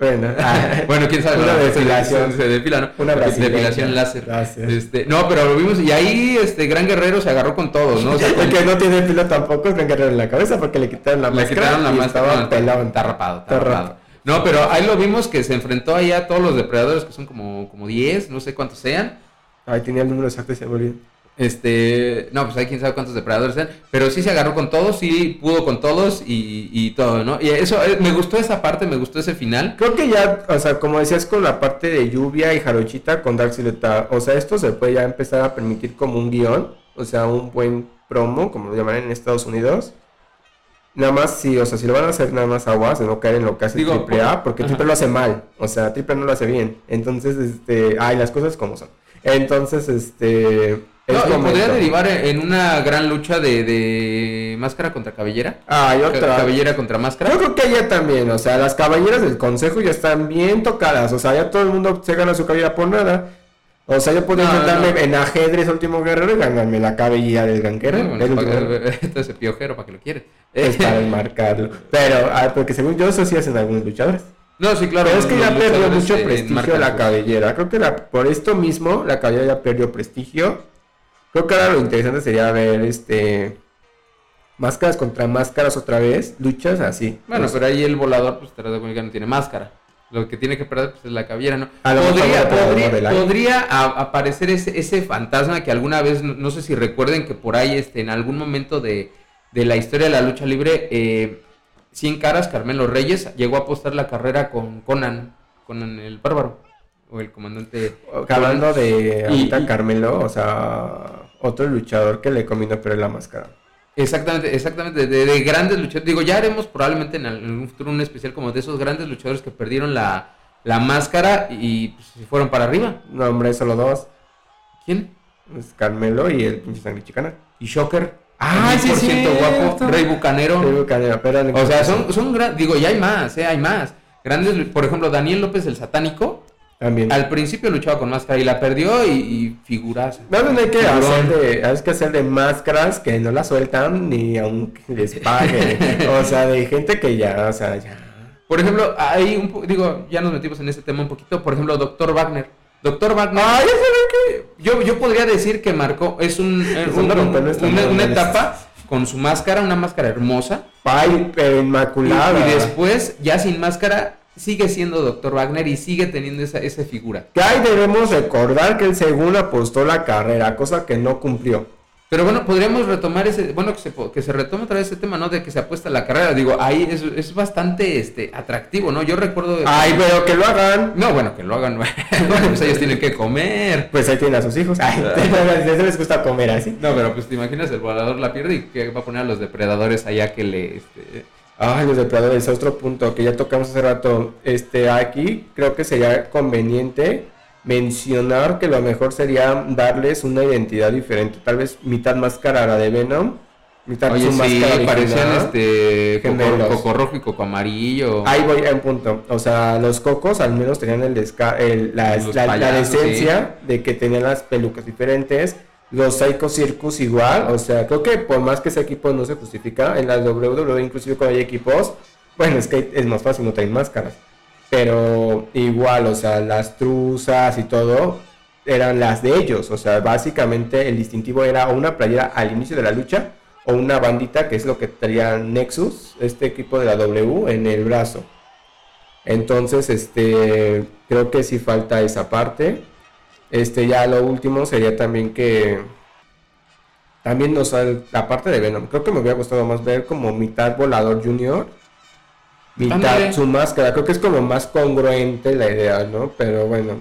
Bueno, ah, Bueno, quién sabe. Una ¿verdad? depilación. Se, se depila, ¿no? Una. Depilación láser. Láser. Este, no, pero lo vimos y ahí este Gran Guerrero se agarró con todos, ¿no? O sea, el que no tiene pelo tampoco es Gran Guerrero en la cabeza porque le quitaron la le máscara. quitaron la y máscara. Estaba no, pelado. Está rapado, está. No, pero ahí lo vimos que se enfrentó ahí a todos los depredadores que son como, como 10, no sé cuántos sean. Ay, tenía el número exacto y se me olvidó. Este, no, pues hay quién sabe cuántos depredadores sean, pero sí se agarró con todos, sí pudo con todos y, y todo, ¿no? Y eso, eh, me gustó esa parte, me gustó ese final. Creo que ya, o sea, como decías con la parte de lluvia y jarochita con Dark Silueta, o sea, esto se puede ya empezar a permitir como un guion, o sea, un buen promo, como lo llaman en Estados Unidos. Nada más, sí, o sea, si lo van a hacer nada más aguas, de no caer en lo que hace Digo, Triple A, por- porque ajá. Triple lo hace mal, o sea, Triple no lo hace bien. Entonces, este, ay, las cosas como son. Entonces, este, es No, y podría derivar en una gran lucha de, de máscara contra cabellera. Ay, Ca- otra. Cabellera contra máscara. Yo creo que ella también, o sea, las caballeras del consejo ya están bien tocadas, o sea, ya todo el mundo se gana su cabellera por nada. O sea, yo puedo No, intentarme no. en ajedrez último guerrero y ganarme la cabellera del gran guerrero. Bueno, del para- último guerrero. Esto es piojero para que lo quieres. Es para enmarcarlo. Pero, ah, porque según yo, eso sí hacen algunos luchadores. No, sí, claro. Pero es que ya perdió mucho prestigio la cabellera. Creo que la, por esto mismo, la cabellera ya perdió prestigio. Creo que ahora lo interesante sería ver este máscaras contra máscaras otra vez, luchas así. Bueno, Pues, pero ahí el volador, pues te das cuenta que no tiene máscara. Lo que tiene que perder pues, es la cabellera, ¿no? A lo mejor podría podría, podría a- aparecer ese, ese fantasma que alguna vez, no, no sé si recuerden que por ahí, este, en algún momento de, de la historia de la lucha libre, eh, Cien Caras, Carmelo Reyes, llegó a apostar la carrera con Conan, Conan el bárbaro, o el comandante. Hablando de ahorita y- Carmelo, o sea, otro luchador que le combinó pero la máscara. Exactamente, exactamente, de, de grandes luchadores. Digo, ya haremos probablemente en, al- en un futuro un especial como de esos grandes luchadores que perdieron la, la máscara y pues, se fueron para arriba. No, hombre, solo dos. ¿Quién? Es Carmelo y el pinche sangre chicana. Y Shocker. Ah, sí, 100% cierto. guapo. Rey Bucanero. Digo, Canelo, pero O sea, son, son gran- digo, ya hay más, eh, hay más. Grandes, por ejemplo, Daniel López el Satánico, También. al principio luchaba con máscara y la perdió y, y bien hay que hacer de, hay que hacer de máscaras que no las sueltan ni aunque les paguen. o sea, de gente que ya, o sea, ya. Por ejemplo, hay un po- digo, ya nos metimos en ese tema un poquito, por ejemplo, Doctor Wagner. Doctor Wagner, que. yo, yo podría decir que marcó, es un, una, una etapa con su máscara, una máscara hermosa. Ay, pero inmaculada. Y, después, ya sin máscara, sigue siendo Dr. Wagner y sigue teniendo esa, esa figura. Que ahí debemos recordar que el segundo apostó la carrera, cosa que no cumplió. Pero bueno, podríamos retomar ese, bueno, que se, que se retome otra vez ese tema, ¿no? De que se apuesta la carrera. Digo, ahí es, es bastante este, atractivo, ¿no? Yo recuerdo... Ay, pero que lo hagan. No, bueno, que lo hagan. bueno, pues ellos tienen que comer. Pues ahí tienen a sus hijos. Ay, les gusta comer así. No, pero pues te imaginas, el volador la pierde y que va a poner a los depredadores allá que le... Este... Ay, los depredadores, otro punto que ya tocamos hace rato. Este, aquí creo que sería conveniente mencionar que lo mejor sería darles una identidad diferente, tal vez mitad máscara la de Venom, mitad Oye, su sí, máscara parecían este coco, coco, rojo y coco amarillo. Ahí voy a un punto, o sea, los cocos al menos tenían el, el la, la, esencia de que tenían las pelucas diferentes. Los Psycho Circus igual, o sea, creo que por más que ese equipo no se justifica, en la WWE inclusive cuando hay equipos, bueno, es que es más fácil, no traen máscaras. Pero igual, o sea, las truzas y todo eran las de ellos. O sea, básicamente el distintivo era una playera al inicio de la lucha o una bandita, que es lo que traía Nexus, este equipo de la W, en el brazo. Entonces, este, creo que sí falta esa parte. Este, ya lo último sería también que también nos la parte de Venom. Creo que me hubiera gustado más ver como mitad volador junior mitad su máscara. Creo que es como más congruente la idea, ¿no? Pero bueno,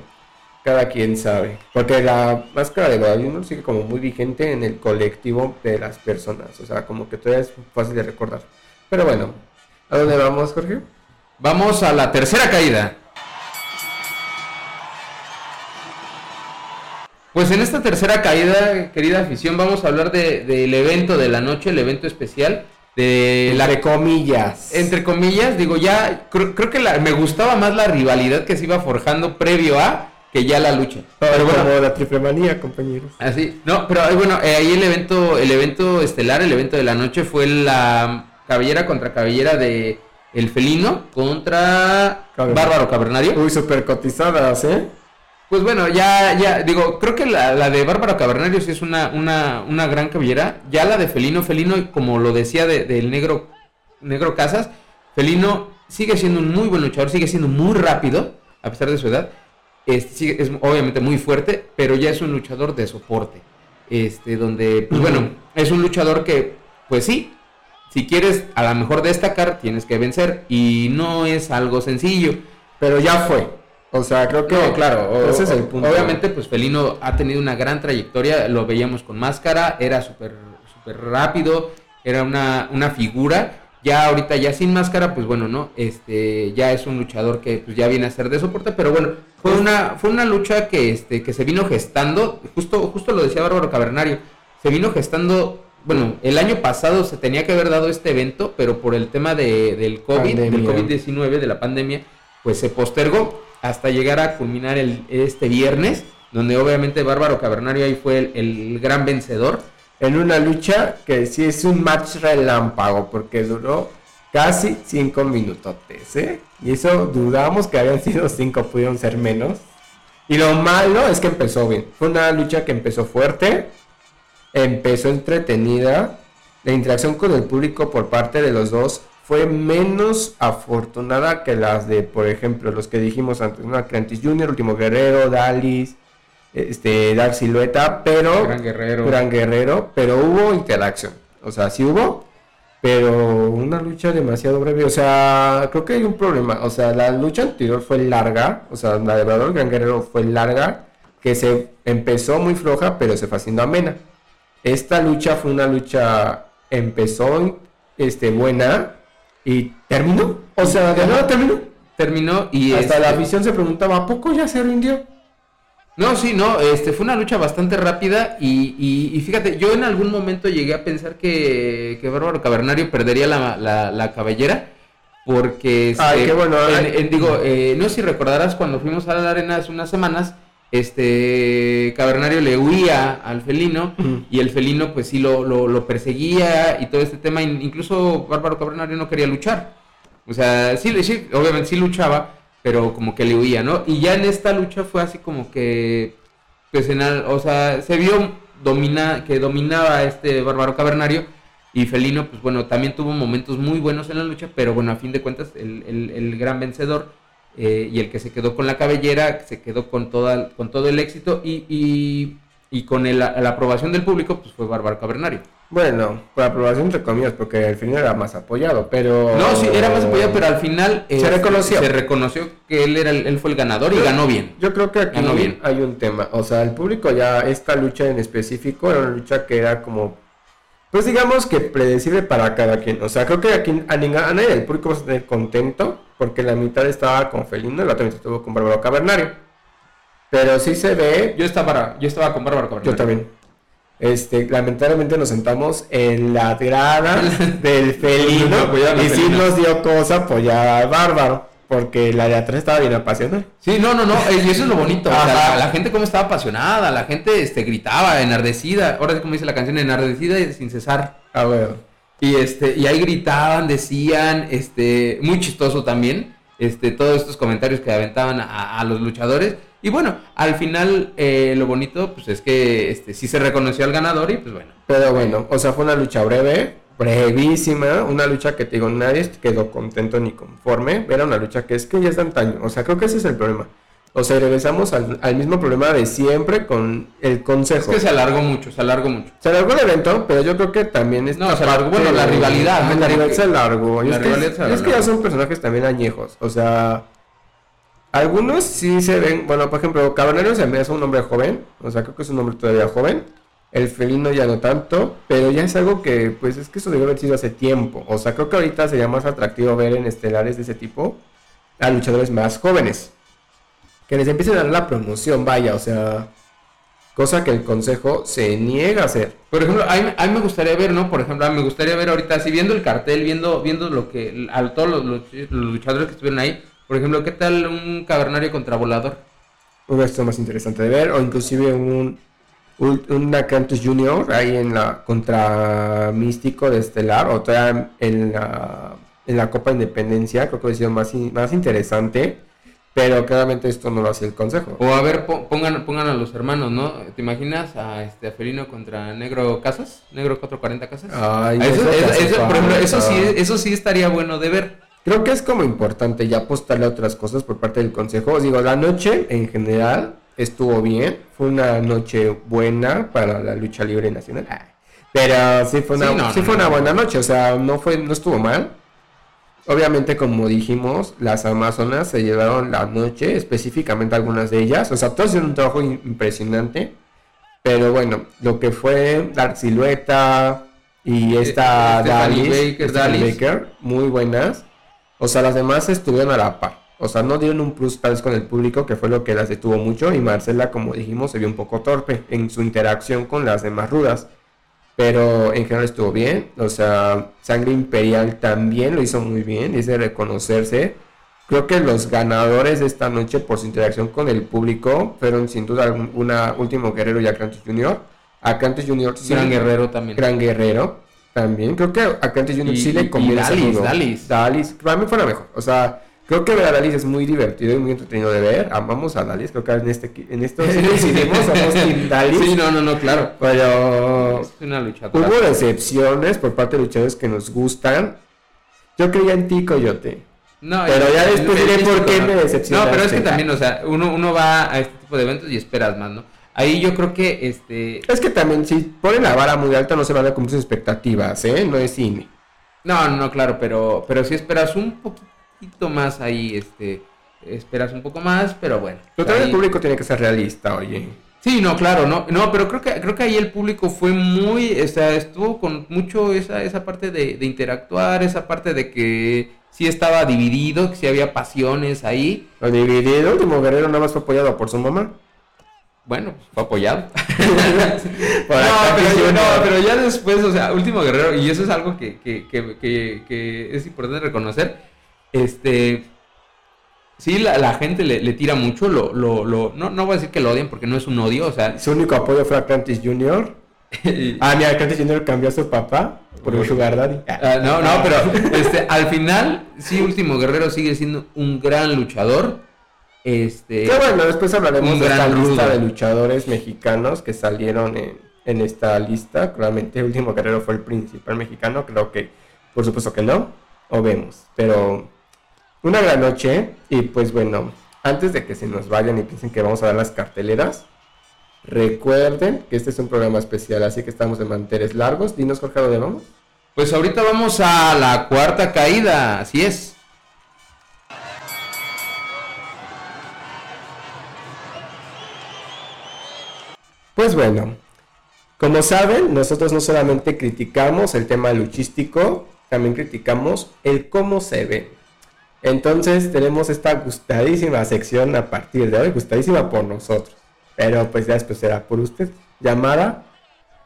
cada quien sabe. Porque la máscara de Guadalupe sigue como muy vigente en el colectivo de las personas. O sea, como que todavía es fácil de recordar. Pero bueno, ¿a dónde vamos, Jorge? Vamos a la tercera caída. Pues en esta tercera caída, querida afición, vamos a hablar del de, evento de la noche, el evento especial de entre comillas. Entre comillas, digo, ya creo, que me gustaba más la rivalidad que se iba forjando previo a que ya la lucha. Pero bueno, la triple manía, compañeros. Así, no, pero bueno, eh, ahí el evento, el evento estelar, el evento de la noche fue la cabellera contra cabellera de el felino contra Bárbaro Cavernario. Uy, super cotizadas, ¿eh? Pues bueno, ya, ya, digo, creo que la, de Bárbara Cavernario sí es una, una, una, gran cabellera. Ya la de Felino, Felino, como lo decía del negro, negro Casas, Felino sigue siendo un muy buen luchador, sigue siendo muy rápido, a pesar de su edad. Este, es obviamente muy fuerte, pero ya es un luchador de soporte. Este, donde, pues bueno, es un luchador que, pues sí, si quieres a lo mejor destacar, tienes que vencer. Y no es algo sencillo. Pero ya fue. O sea, creo que. claro, ese es el punto. Obviamente, pues Felino ha tenido una gran trayectoria. Lo veíamos con máscara, era súper super rápido, era una, una figura. Ya ahorita, ya sin máscara, pues bueno, ¿no? Este, ya es un luchador que pues, ya viene a ser de soporte, pero bueno, fue una, fue una lucha que, este, que se vino gestando, justo, justo lo decía Bárbaro Cavernario, se vino gestando bueno, el año pasado se tenía que haber dado este evento, pero por el tema de, del COVID, del COVID-19, de la pandemia, pues se postergó hasta llegar a culminar el, este viernes, donde obviamente Bárbaro Cavernario ahí fue el, gran vencedor. En una lucha que sí es un match relámpago, porque duró casi cinco minutotes, ¿eh? Y eso dudamos que habían sido cinco, pudieron ser menos. Y lo malo es que empezó bien. Fue una lucha que empezó fuerte, empezó entretenida. La interacción con el público por parte de los dos fue menos afortunada que las de, por ejemplo, los que dijimos antes, ¿no? Atlantis Jr., Último Guerrero, Dalis, este, Dark Silueta, pero... Gran Guerrero. Gran Guerrero, pero hubo interacción. O sea, sí hubo, pero una lucha demasiado breve. O sea, creo que hay un problema. O sea, la lucha anterior fue larga, o sea, la de Verdadero Gran Guerrero fue larga, que se empezó muy floja, pero se fue haciendo amena. Esta lucha fue una lucha, empezó este, buena, y terminó. O sea, de nada terminó. Terminó y hasta la afición se preguntaba, ¿a poco ya se rindió? No, sí, no, este fue una lucha bastante rápida y, y, fíjate, yo en algún momento llegué a pensar que, que Bárbaro Cavernario perdería la, la, cabellera porque, Ay, qué bueno, digo, eh, no sé si recordarás cuando fuimos a la arena hace unas semanas, este Cavernario le huía al felino y el felino pues sí lo, lo, perseguía y todo este tema, incluso Bárbaro Cavernario no quería luchar. O sea, sí, sí, obviamente sí luchaba, pero como que le huía, ¿no? Y ya en esta lucha fue así como que, pues en o sea, se vio domina, que dominaba este Bárbaro Cavernario Y Felino, pues bueno, también tuvo momentos muy buenos en la lucha, pero bueno, a fin de cuentas, el, el, gran vencedor eh, y el que se quedó con la cabellera, se quedó con, toda, con todo el éxito y, y, y con la aprobación del público, pues fue Bárbaro Cavernario. Bueno, por aprobación entre comillas, porque al final era más apoyado, pero... No, sí, era más apoyado, pero al final... Se este, reconoció. Se reconoció que él, era él fue el ganador y ganó bien. Yo creo que aquí bien. hay un tema. O sea, el público ya, esta lucha en específico era una lucha que era como... Pues digamos que predecible para cada quien. O sea, creo que aquí a, a nadie del público va a tener contento, porque la mitad estaba con Felino y la otra mitad estuvo con Bárbaro Cavernario. Pero sí se ve... Yo estaba, yo estaba con Bárbaro Cavernario. Yo también. Este, lamentablemente nos sentamos en la grada del felino y sí nos dio cosa apoyar al bárbaro. Porque la de atrás estaba bien apasionada. Sí, no, no, no, y eso es lo bonito. la, gente como estaba apasionada, la gente este, gritaba, enardecida. Ahora como dice la canción, enardecida y sin cesar. Ah, bueno. Y este, y ahí gritaban, decían, este, muy chistoso también, este, todos estos comentarios que aventaban a los luchadores. Y bueno, al final eh, lo bonito pues es que este, sí se reconoció al ganador y pues bueno. Pero bueno, o sea, fue una lucha breve, brevísima, una lucha que te digo, nadie quedó contento ni conforme. Era una lucha que es que ya es de antaño, o sea, creo que ese es el problema. O sea, regresamos al, mismo problema de siempre con el consejo. Es que se alargó mucho, se alargó mucho. Se alargó el evento, pero yo creo que también es. No, se alargó, bueno, la rivalidad. La rivalidad se alargó. es, que, es que ya son personajes también añejos. O sea, algunos sí se ven, bueno, por ejemplo, Cabanero se me hace un hombre joven, o sea, creo que es un hombre todavía joven. El felino ya no tanto, pero ya es algo que, pues es que eso debe haber sido hace tiempo. O sea, creo que ahorita sería más atractivo ver en estelares de ese tipo a luchadores más jóvenes. Que les empiecen a dar la promoción, vaya, o sea, cosa que el consejo se niega a hacer. Por ejemplo, a mí, me gustaría ver, ¿no? Por ejemplo, a mí me gustaría ver ahorita, si viendo el cartel, viendo, viendo lo que, a todos los, los luchadores que estuvieron ahí, por ejemplo, ¿qué tal un cavernario contra volador? Hubiera sido más interesante de ver, o inclusive un, un, Acanthus Junior ahí en la contra Místico de Estelar, o todavía en la, en la Copa Independencia, creo que hubiera sido más, más interesante. Pero claramente esto no lo hace el consejo. O a ver, pongan, pongan a los hermanos, ¿no? ¿Te imaginas a este Felino contra Negro Casas? Negro 440 Casas. Ay, eso, eso, sí, eso sí estaría bueno de ver. Creo que es como importante ya apostarle a otras cosas por parte del consejo. Os digo, la noche en general estuvo bien. Fue una noche buena para la lucha libre nacional. Pero sí fue una, sí, fue una buena noche. O sea, no fue, no estuvo mal. Obviamente, como dijimos, las Amazonas se llevaron la noche, específicamente algunas de ellas. O sea, todos hicieron un trabajo impresionante. Pero bueno, lo que fue Dark Silueta y esta Baker, Baker, muy buenas. O sea, las demás estuvieron a la par. O sea, no dieron un plus tal vez con el público, que fue lo que las detuvo mucho. Y Marcela, como dijimos, se vio un poco torpe en su interacción con las demás rudas. Pero en general estuvo bien. O sea, Sangre Imperial también lo hizo muy bien. Dice reconocerse. Creo que los ganadores de esta noche por su interacción con el público fueron sin duda una último guerrero y Acantus Junior. Acantus Junior sí, Gran guerrero también. Gran guerrero. También, creo que a Cantis Junior sí le conviene. Dalis, Dalis. Dalis, para mí fue la mejor. O sea, creo que ver a Dalis es muy divertido y muy entretenido de ver. Amamos a Dalis, creo que en este en esto sí decidimos, somos Team Dalis. Sí, no, no, no, claro. Pero es una lucha. Hubo decepciones por parte de luchadores que nos gustan. Yo creía en ti, Coyote. No, pero ya después diré por qué me decepcionaste. No, pero es que también, o sea, uno, uno va a este tipo de eventos y esperas más, ¿no? Ahí yo creo que este. Es que también, si ponen la vara muy alta, no se van a cumplir sus expectativas, ¿eh? No es cine. No, no, claro, pero, pero si esperas un poquito más ahí, este. Esperas un poco más, pero bueno. Pero también el público tiene que ser realista, oye. Sí, no, claro, no, no, pero creo que creo que ahí el público fue muy, o sea, estuvo con mucho esa, esa parte de, de interactuar, esa parte de que sí estaba dividido, que sí había pasiones ahí. dividido, último guerrero nada más fue apoyado por su mamá bueno, pues, fue apoyado. no, pero, ya después, o sea, último guerrero, y eso es algo que, que, que, que es importante reconocer. Este, sí, la, la gente le, le, tira mucho, lo, lo, lo, no, no voy a decir que lo odian porque no es un odio, o sea. Su único apoyo fue a Cantis Jr. ah, mira, Cantis Jr. cambió a su papá por un sugar daddy. Ah, no, no, pero este, al final, sí, Último Guerrero sigue siendo un gran luchador este, bueno, después hablaremos de esta lista de luchadores mexicanos que salieron en, en esta lista. Claramente último guerrero fue el principal mexicano. Creo que, por supuesto que no. O vemos. Pero una gran noche. Y pues bueno, antes de que se nos vayan y piensen que vamos a dar las carteleras. Recuerden que este es un programa especial, así que estamos de manteles largos. Dinos, Jorge, ¿a dónde vamos? Pues ahorita vamos a la cuarta caída, así es. Pues bueno, como saben, nosotros no solamente criticamos el tema luchístico, también criticamos el cómo se ve. Entonces tenemos esta gustadísima sección a partir de hoy, gustadísima por nosotros, pero pues ya después será por usted, llamada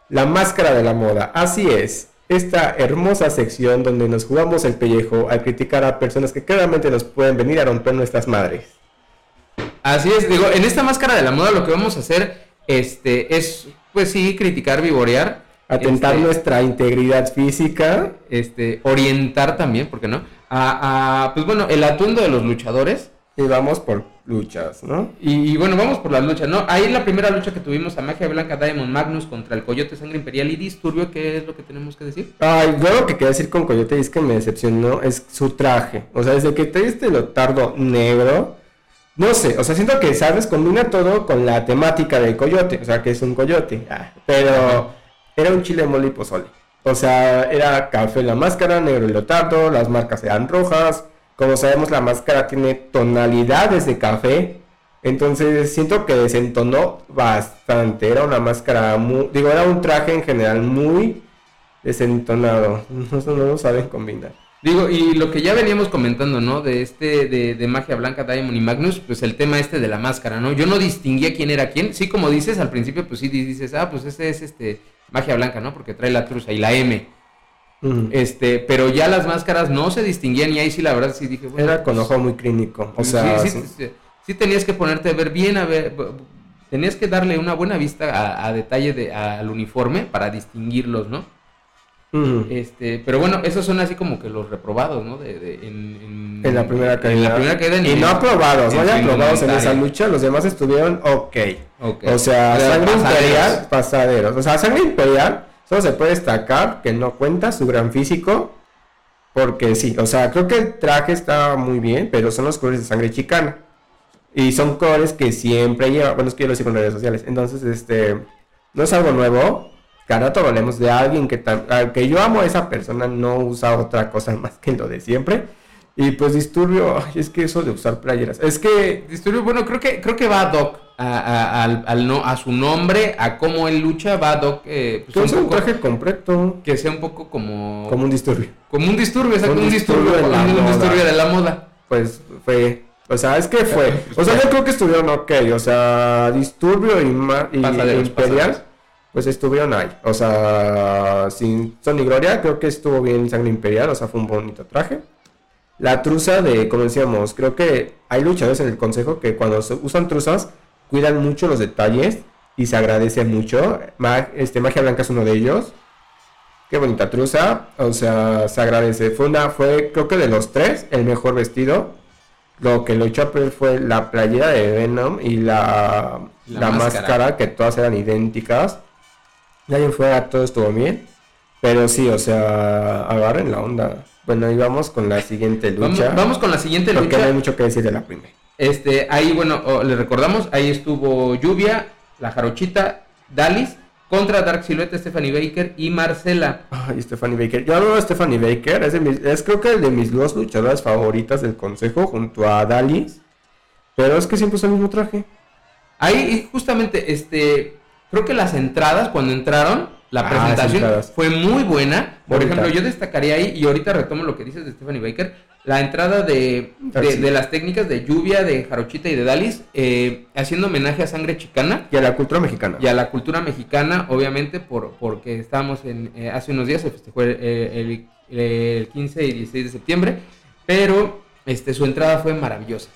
La Máscara de la Moda. Así es, esta hermosa sección donde nos jugamos el pellejo al criticar a personas que claramente nos pueden venir a romper nuestras madres. Así es, digo, en esta Máscara de la Moda lo que vamos a hacer este, es, pues sí, criticar, vivorear. Atentar este, nuestra integridad física. Este, orientar también, ¿por qué no? A, a, pues bueno, el atuendo de los luchadores. Y vamos por luchas, ¿no? Y, y, bueno, vamos por las luchas, ¿no? Ahí la primera lucha que tuvimos a Magia Blanca Diamond Magnus contra el Coyote Sangre Imperial y Disturbio, ¿qué es lo que tenemos que decir? Ay, yo lo que quería decir con Coyote es que me decepcionó es su traje. O sea, desde que trae este lotardo negro, no sé, o sea, siento que, ¿sabes? Combina todo con la temática del coyote, o sea, que es un coyote. Ah, pero era un chile mole y pozole. O sea, era café la máscara, negro el lotardo, las marcas eran rojas. Como sabemos, la máscara tiene tonalidades de café. Entonces, siento que desentonó bastante. Era una máscara muy. Digo, era un traje en general muy desentonado. No, no lo saben combinar. Digo, y lo que ya veníamos comentando, ¿no? De este, de, de, Magia Blanca, Diamond y Magnus, pues el tema este de la máscara, ¿no? Yo no distinguía quién era quién. Sí, como dices, al principio, pues sí dices, ah, pues ese es este Magia Blanca, ¿no? Porque trae la truza y la M. Este, pero ya las máscaras no se distinguían y ahí sí la verdad sí dije, bueno, era con ojo muy clínico. O sea, sí, sí, sí, sí, tenías que ponerte a ver bien, a ver, tenías que darle una buena vista a, a detalle de, al uniforme para distinguirlos, ¿no? Este, pero bueno, esos son así como que los reprobados, ¿no? De, de en, en, en, la primera caída. En la primera caída y no aprobados, no ya aprobados en esa lucha, los demás estuvieron ok. okay. O sea, sangre pasaderos. imperial, pasaderos. O sea, sangre imperial, solo se puede destacar que no cuenta su gran físico. Porque sí, o sea, creo que el traje está muy bien, pero son los colores de sangre chicana. Y son colores que siempre lleva. Bueno, es que yo lo sigo en redes sociales. Entonces, este. No es algo nuevo cada rato hablemos de alguien que, que yo amo a esa persona, no usa otra cosa más que lo de siempre. Y pues Disturbio, ay, es que eso de usar playeras. Es que Disturbio, bueno, creo que creo que va a Doc a, a, al, al no, a su nombre, a cómo él lucha, va a Doc. Eh, pues un, un traje completo. Que sea un poco como. Como un disturbio. Como un disturbio, exacto, un, un disturbio, disturbio, de la un disturbio de la moda. Pues fue. O sea, es que fue. O sea, yo creo que estuvieron ok. O sea, Disturbio y, y Imperial. Pues estuvieron ahí. O sea, sin Son y Gloria, creo que estuvo bien Sangre Imperial, o sea, fue un bonito traje. La truza de, como decíamos, creo que hay luchadores en el consejo que cuando se usan truzas cuidan mucho los detalles y se agradece mucho. Mag, este, Magia Blanca es uno de ellos. Qué bonita truza, o sea, se agradece. Fue una, fue, creo que de los tres, el mejor vestido. Lo que lo echó a perder fue la playera de Venom y la, la, la máscara. máscara, que todas eran idénticas. De ahí en fuera todo estuvo bien. Pero sí, o sea, agarren la onda. Bueno, ahí vamos con la siguiente lucha. Vamos, vamos con la siguiente porque lucha. no hay mucho que decir de la primera. Este, ahí, bueno, oh, le recordamos, ahí estuvo Lluvia, la Jarochita, Dalis, contra Dark Silhouette, Stephanie Baker y Marcela. Ay, Stephanie Baker. Yo hablo de Stephanie Baker, es, de mis, es creo que de mis dos luchadoras favoritas del consejo, junto a Dalis. Pero es que siempre es el mismo traje. Ahí, justamente, este, creo que las entradas, cuando entraron, la presentación ah, fue muy buena. Por Bonita. ejemplo, yo destacaría ahí, y ahorita retomo lo que dices de Stephanie Baker, la entrada de, de, de las técnicas de lluvia, de Jarochita y de Dalis, eh, haciendo homenaje a sangre chicana. Y a la cultura mexicana. Y a la cultura mexicana, obviamente, por, porque estábamos en, eh, hace unos días, se festejó el, el, el, 15 y 16 de septiembre, pero este, su entrada fue maravillosa.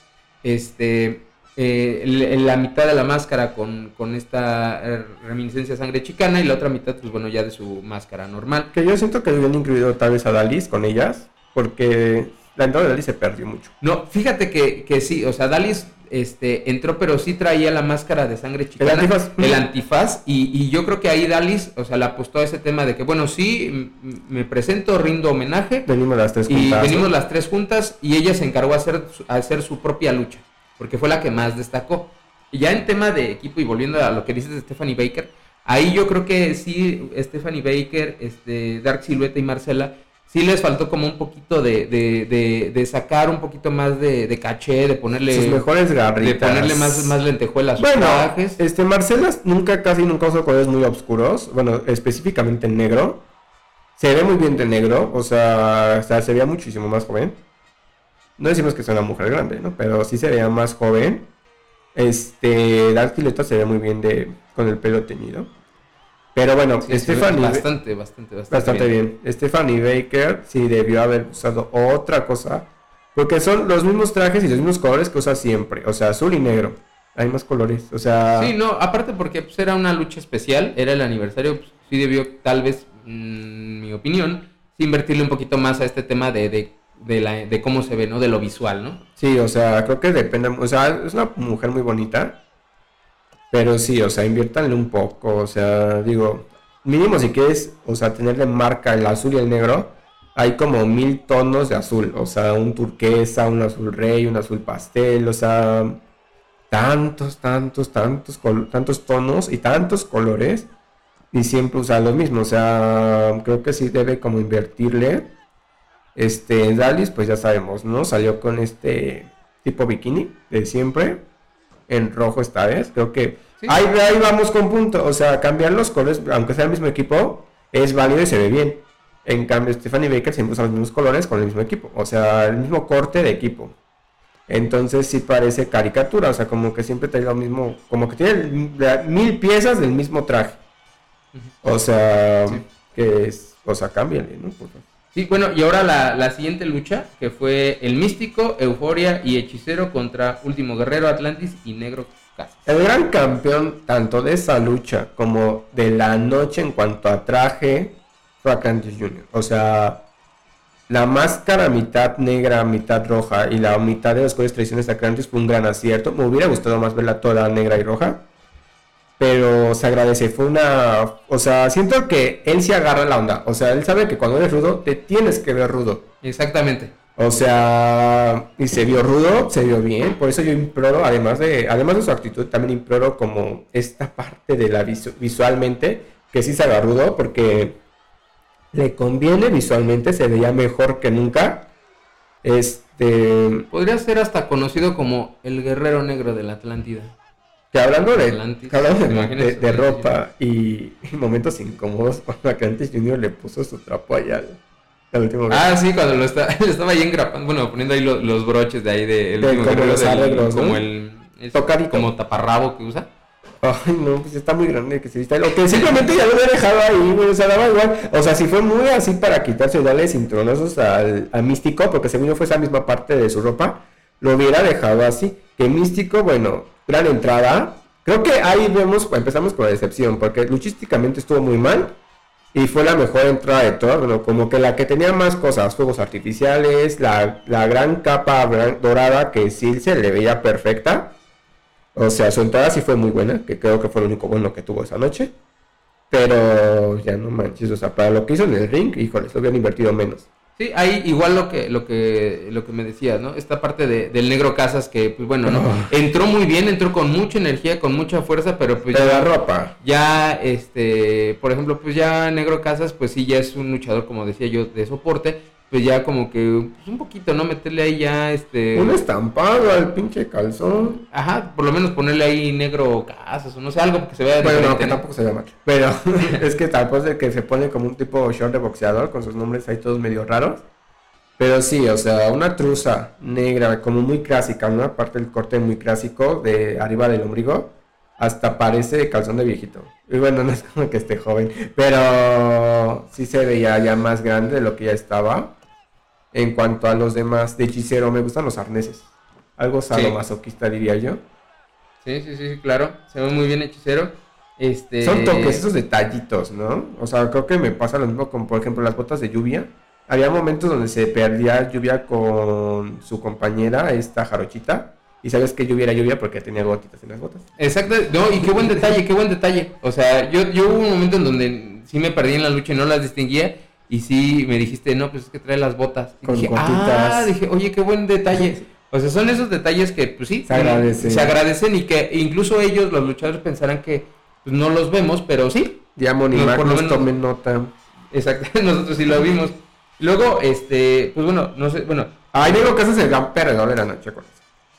Este, eh, la mitad de la máscara con, con esta eh, reminiscencia de sangre chicana y la otra mitad, pues bueno, ya de su máscara normal. Que yo siento que habían incluido tal vez a Dalis con ellas, porque la entrada de Dalis se perdió mucho. No, fíjate que, que sí, o sea, Dalis este, entró, pero sí traía la máscara de sangre chicana. El antifaz. El antifaz. Y, y yo creo que ahí Dalis, o sea, le apostó a ese tema de que, bueno, sí, me presento, rindo homenaje. Venimos las tres Y juntas, ¿no? venimos las tres juntas y ella se encargó a hacer, a hacer su propia lucha, porque fue la que más destacó. Y ya en tema de equipo y volviendo a lo que dices de Stephanie Baker, ahí yo creo que sí, Stephanie Baker, este, Dark Silueta y Marcela, sí les faltó como un poquito de, de, de, de sacar un poquito más de, de caché, de ponerle, Sus mejores de garritas. ponerle más, más lentejuelas Bueno, trajes. este Marcela nunca, casi nunca usa colores muy oscuros. Bueno, específicamente en negro. Se ve muy bien de negro. O sea, o sea, se veía muchísimo más joven. No decimos que sea una mujer grande, ¿no? Pero sí se veía más joven. Este, Dark Silueta se ve muy bien de, con el pelo teñido. Pero bueno, Sí, Stephanie... bastante, bastante, bastante, Bastante bien. Stephanie Baker sí debió haber usado otra cosa. Porque son los mismos trajes y los mismos colores que usa siempre. O sea, azul y negro. Hay más colores. O sea. Sí, no, aparte porque pues, era una lucha especial, era el aniversario, pues, sí debió, tal vez, mm, mi opinión, invertirle un poquito más a este tema de, de, de, la, de cómo se ve, ¿no? De lo visual, ¿no? Sí, o sea, creo que depende. O sea, es una mujer muy bonita. Pero sí, o sea, inviértanle un poco. O sea, digo, mínimo si quieres, o sea, tenerle marca el azul y el negro. Hay como mil tonos de azul. O sea, un turquesa, un azul rey, un azul pastel. O sea, tantos, tantos, tantos, tantos tonos y tantos colores. Y siempre usa lo mismo. O sea, creo que sí debe como invertirle. Este, Dalis, pues ya sabemos, ¿no? Salió con este tipo bikini de siempre. En rojo esta vez. Creo que Sí. ahí, ahí vamos con punto. O sea, cambiar los colores, aunque sea el mismo equipo, es válido y se ve bien. En cambio, Stephanie Baker siempre usa los mismos colores con el mismo equipo. O sea, el mismo corte de equipo. Entonces sí parece caricatura. O sea, como que siempre trae lo mismo. Como que tiene mil piezas del mismo traje. O sea, Sí. que es. O sea, cámbiale, ¿no? Por favor. Sí, bueno, y ahora la, la siguiente lucha, que fue el Místico, Euforia y Hechicero contra Último Guerrero, Atlantis y Negro Casas. El gran campeón tanto de esa lucha como de la noche en cuanto a traje fue Atlantis Jr. O sea, la máscara mitad negra, mitad roja y la mitad de los colores tradicionales de Atlantis fue un gran acierto. Me hubiera gustado más verla toda negra y roja. Pero se agradece, fue una... O sea, siento que él sí agarra la onda. O sea, él sabe que cuando eres rudo, te tienes que ver rudo. Exactamente. O sea, y se vio rudo, se vio bien, por eso yo imploro, además de, además de su actitud, también imploro como esta parte de la visu- visualmente, que sí se haga rudo, porque le conviene visualmente, se veía mejor que nunca. Este, Podría ser hasta conocido como el Guerrero Negro de la Atlántida. Hablando de, hablando de, ropa y, y momentos incómodos, cuando Atlantis Junior le puso su trapo allá al, al último Ah, sí, cuando lo, está, lo estaba ahí engrapando, bueno, poniendo ahí lo- los broches de ahí de, el De último como los del- arreglos, ¿no? como el Tocadito. como taparrabo que usa. Ay, no, pues está muy grande que se vista. O que simplemente ya lo había dejado ahí, güey. O sea, daba igual. O sea, si fue muy así para quitarse y darle cinturonazos al, al místico, porque según yo fue esa misma parte de su ropa, lo hubiera dejado así. Que místico, bueno, gran entrada. Creo que ahí vemos, empezamos con la decepción, porque luchísticamente estuvo muy mal. Y fue la mejor entrada de todas, bueno, como que la que tenía más cosas, fuegos artificiales, la, la gran capa dorada que sí se le veía perfecta. O sea, su entrada sí fue muy buena, que creo que fue lo único bueno que tuvo esa noche. Pero ya no manches, o sea, para lo que hizo en el ring, híjoles, lo hubieran invertido menos. Sí, ahí igual lo que, lo que, lo que me decías, ¿no? Esta parte de- del negro Casas que, pues bueno, ¿no? Entró muy bien, entró con mucha energía, con mucha fuerza, pero pues Pero la ya, ropa. ya, este, por ejemplo, pues ya Negro Casas, pues sí, ya es un luchador, como decía yo, de soporte, pues ya como que, pues un poquito, ¿no? Meterle ahí ya, este... Un estampado al pinche calzón. Ajá, por lo menos ponerle ahí negro casas o no sé, algo que se vea Bueno, no, que ¿no? tampoco se llama. Pero es que tampoco es que se pone como un tipo short de boxeador con sus nombres ahí todos medio raros. Pero sí, o sea, una truza negra, como muy clásica, una parte del corte muy clásico de arriba del ombligo, hasta parece calzón de viejito. Y bueno, no es como que esté joven, pero sí se veía ya más grande de lo que ya estaba. En cuanto a los demás, de hechicero, me gustan los arneses. Algo sadomasoquista, diría yo. Sí, sí, sí, sí, claro. Se ve muy bien hechicero. Este... Son toques, esos detallitos, ¿no? O sea, creo que me pasa lo mismo con, por ejemplo, las botas de lluvia. Había momentos donde se perdía lluvia con su compañera, esta jarochita, y sabes que lluvia era lluvia porque tenía gotitas en las botas. Exacto, no, y qué buen detalle, qué buen detalle. O sea, yo, yo hubo un momento en donde sí me perdí en la lucha y no las distinguía. Y sí me dijiste, no, pues es que trae las botas. Y Con dije, gotitas. ah, dije, oye, qué buen detalle. O sea, son esos detalles que, pues sí, Se agradecen. se agradecen y que incluso ellos, los luchadores, pensarán que pues, no los vemos, pero sí. Diamond y No, por lo Magnus menos- tomen nota. Exacto, nosotros sí lo vimos. Luego, este, pues bueno, no sé, bueno, Ay, digo que ese es el gran perdedor de la noche con eso.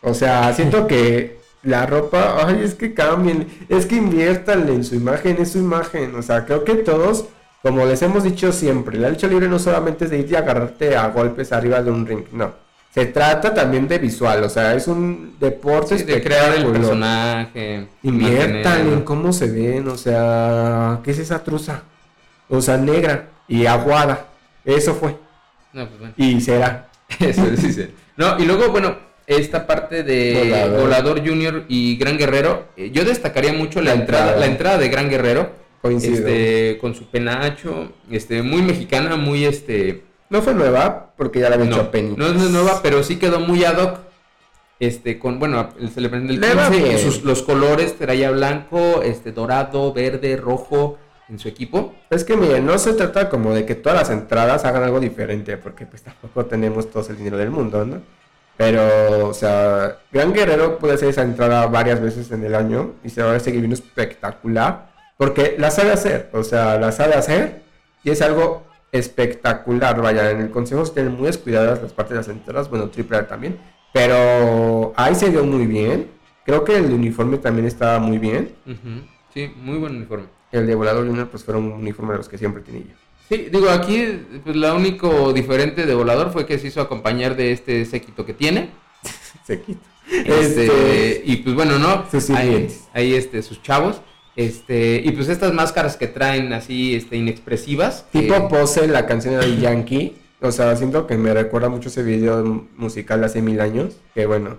O sea, siento que la ropa, ay, es que cambien, es que inviértanle en su imagen, es su imagen. O sea, creo que todos, como les hemos dicho siempre, la lucha libre no solamente es de ir y agarrarte a golpes arriba de un ring, no. Se trata también de visual, o sea, es un deporte sí, de crear el personaje. Inviertan en cómo se ven, o sea, ¿qué es esa truza? O sea, negra y aguada. Eso fue. No, pues bueno. Y será. Eso sí, sí. No, y luego, bueno, esta parte de Volador. Junior y Gran Guerrero, eh, yo destacaría mucho la, La entrada, entrada. la entrada de Gran Guerrero, Coincido. este, con su penacho, este, muy mexicana, muy este, No fue nueva porque ya la había no, hecho Penny. no es nueva, pero sí quedó muy ad hoc. Este, con, bueno, el celebrante del Le va 15, bien. sus, los colores, traía blanco, este, dorado, verde, rojo en su equipo. Es que miren, no se trata como de que todas las entradas hagan algo diferente, porque pues tampoco tenemos todo el dinero del mundo, ¿no? Pero, o sea, Gran Guerrero puede hacer esa entrada varias veces en el año y se va a seguir viendo espectacular, porque la sabe hacer, o sea, la sabe hacer y es algo espectacular, vaya, en el consejo se tienen muy descuidadas las partes de las entradas, bueno, Triple R también, pero ahí se dio muy bien, creo que el uniforme también estaba muy bien, Sí, muy buen uniforme. el de Volador Junior pues fueron un uniforme de los que siempre tenía yo. Sí, digo, aquí pues lo único diferente de Volador fue que se hizo acompañar de este séquito que tiene. Se quita. Este, Este, y pues bueno, ¿no? Sus ahí, ahí, este, sus chavos. Este, y pues estas máscaras que traen así, este, inexpresivas. que- tipo pose la canción de Yankee. O sea, siento que me recuerda mucho ese video musical de hace mil años. Que bueno,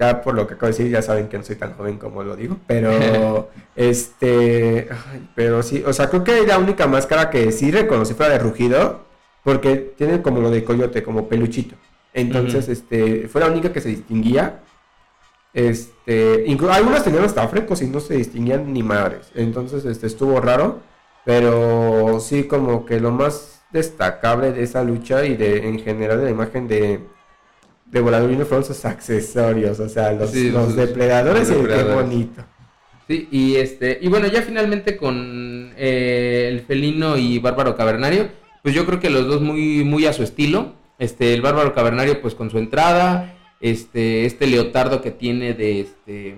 ya por lo que acabo de decir, ya saben que no soy tan joven como lo digo. Pero, este. ay, pero sí, o sea, creo que la única máscara que sí reconocí fuera de rugido. Porque tiene como lo de coyote, como peluchito. Entonces, este, fue la única que se distinguía. Este, incluso algunas tenían hasta frecos y no se distinguían ni madres. Entonces, este, estuvo raro. Pero sí, como que lo más destacable de esa lucha y de en general de la imagen de, de fueron sus accesorios. O sea, los, Sí, los los- depredadores los y qué bonito. Sí, y este, y bueno, ya finalmente con eh, el felino y bárbaro cavernario, pues yo creo que los dos muy, muy a su estilo. Este, el bárbaro cavernario, pues con su entrada, este, este leotardo que tiene de este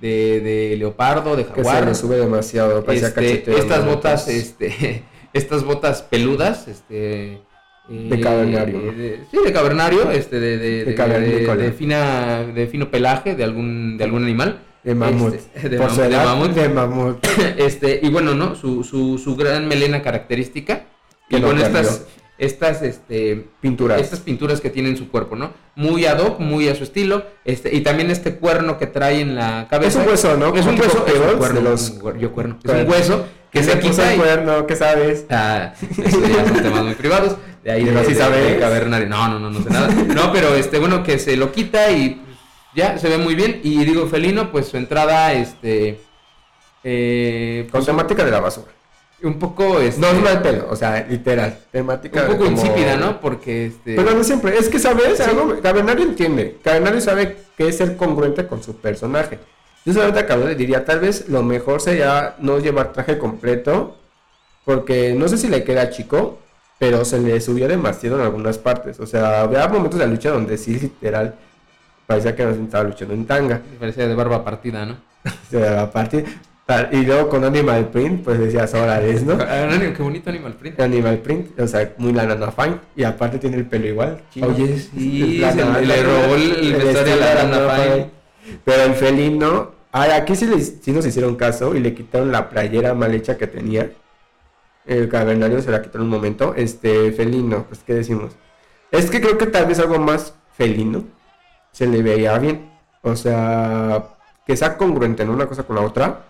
de, de leopardo, de Que se jaguar. le sube demasiado. parecía Este, estas botas, este, estas botas peludas, este eh, De cavernario, ¿no? de- sí, de cavernario, este, de, de, De fina, de fino pelaje de algún, de algún animal. De mamut. Este, de, Por edad, mamut. de mamut. Este, y bueno, ¿no? Su, su, su gran melena característica. Que y con estas. Estas, este, Pinturas. estas pinturas que tiene en su cuerpo, ¿no? Muy ad hoc, muy a su estilo. Este, y también este cuerno que trae en la Es cabeza. un hueso, ¿no? Es un hueso, es un Peebles cuerno, de los- un cuer- yo cuerno. Es un hueso que se quita cuerno, ¿qué sabes? Ah, ya son temas muy privados. De ahí de, de- sabes. de cavernario. No, no, no, no sé nada. No, pero este, bueno, que se lo quita y ya se ve muy bien. Y digo, Felino, pues su entrada, este. Eh, Con pues, temática de la basura. Un poco. Este, No es mal pelo, o sea, literal. Temática un poco como- insípida, ¿no? Porque este. Pero no siempre, es que sabes, Sí. algo, Cavernario entiende, Cavernario sabe que es ser congruente con su personaje. Yo ahorita Cavernario le diría, tal vez lo mejor sería no llevar traje completo, porque no sé si le queda chico, pero se le subió demasiado en algunas partes. O sea, había momentos de la lucha donde sí, literal, parecía que nos estaba luchando en tanga. Parecía de barba partida, ¿no? Sea, aparte, tal- y luego con Animal Print, pues decías, órale, ¿no? Ah, no, qué bonito Animal Print. Animal Print, o sea, muy la Nana Fine, y aparte tiene el pelo igual. Oye, sí, se le, robó el, el vestuario a la Nana Fine. Pero el felino, ay, aquí sí, les, sí nos hicieron caso y le quitaron la playera mal hecha que tenía. El cavernario se la quitó en un momento. Este felino, pues, ¿qué decimos? Es que creo que tal vez algo más felino se le veía bien. O sea, que sea congruente en una cosa con la otra.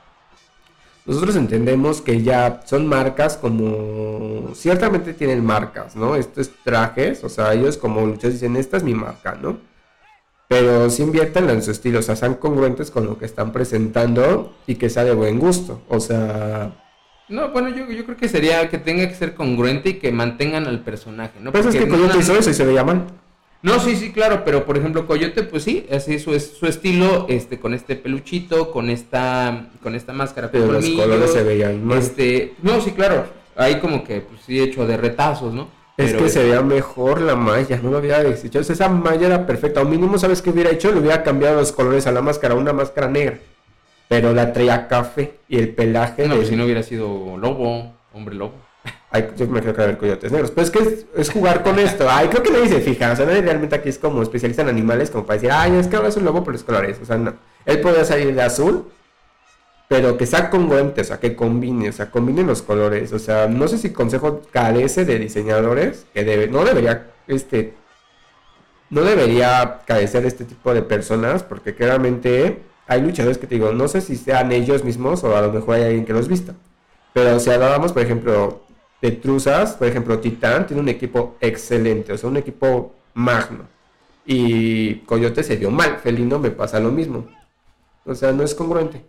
Nosotros entendemos que ya son marcas como... Ciertamente tienen marcas, ¿no? Estos trajes, o sea, ellos como luchadores dicen, esta es mi marca, ¿no? pero sí inviertan en su estilo, o sea, sean congruentes con lo que están presentando y que sea de buen gusto, o sea... No, bueno, yo, yo creo que sería que tenga que ser congruente y que mantengan al personaje, ¿no? Pero es que Coyote hizo eso y se veía mal. No, sí, sí, claro, pero por ejemplo Coyote, pues sí, así su, su estilo, este, con este peluchito, con esta, con esta máscara. Pero los colores se veían mal. Este, no, sí, claro, ahí como que, pues sí, hecho de retazos, ¿no? Es que se veía mejor la malla, no lo había deshecho. Esa malla era perfecta. O mínimo, ¿sabes qué hubiera hecho? Le hubiera cambiado los colores a la máscara, una máscara negra. Pero la traía café y el pelaje. No, pues si no hubiera sido lobo, hombre lobo. Ay, yo me creo que haber coyotes negros. Pero es que es, jugar con esto. Ay, creo que nadie se fija. O sea, nadie realmente aquí es como especialista en animales, como para decir, ay, es que ahora es un lobo por los colores. O sea, no. Él podía salir de azul pero que sea congruente, o sea, que combine, o sea, combine los colores, o sea, no sé si consejo carece de diseñadores, que debe, no debería, este, no debería carecer de este tipo de personas, porque claramente hay luchadores que te digo, no sé si sean ellos mismos o a lo mejor hay alguien que los vista, pero si hablábamos, por ejemplo, de Truzas, por ejemplo, Titán tiene un equipo excelente, o sea, un equipo magno, y Coyote se vio mal, Felino me pasa lo mismo, o sea, no es congruente.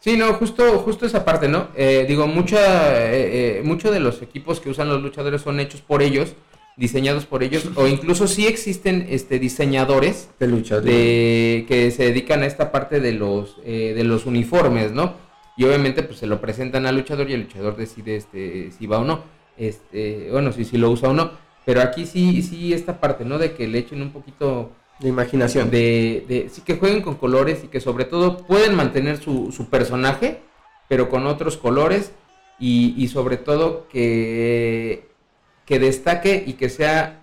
Sí, no, justo, justo esa parte, ¿no? Eh, digo, mucha, eh, eh, muchos de los equipos que usan los luchadores son hechos por ellos, diseñados por ellos, o incluso sí existen este, diseñadores de luchadores que se dedican a esta parte de los, de los uniformes, ¿no? Y obviamente pues se lo presentan al luchador y el luchador decide este, si va o no, este, bueno, si, si lo usa o no. Pero aquí sí, sí esta parte, ¿no? De que le echen un poquito de imaginación. De, de, sí, que jueguen con colores y que sobre todo pueden mantener su, su personaje, pero con otros colores y, y, sobre todo que, que destaque y que sea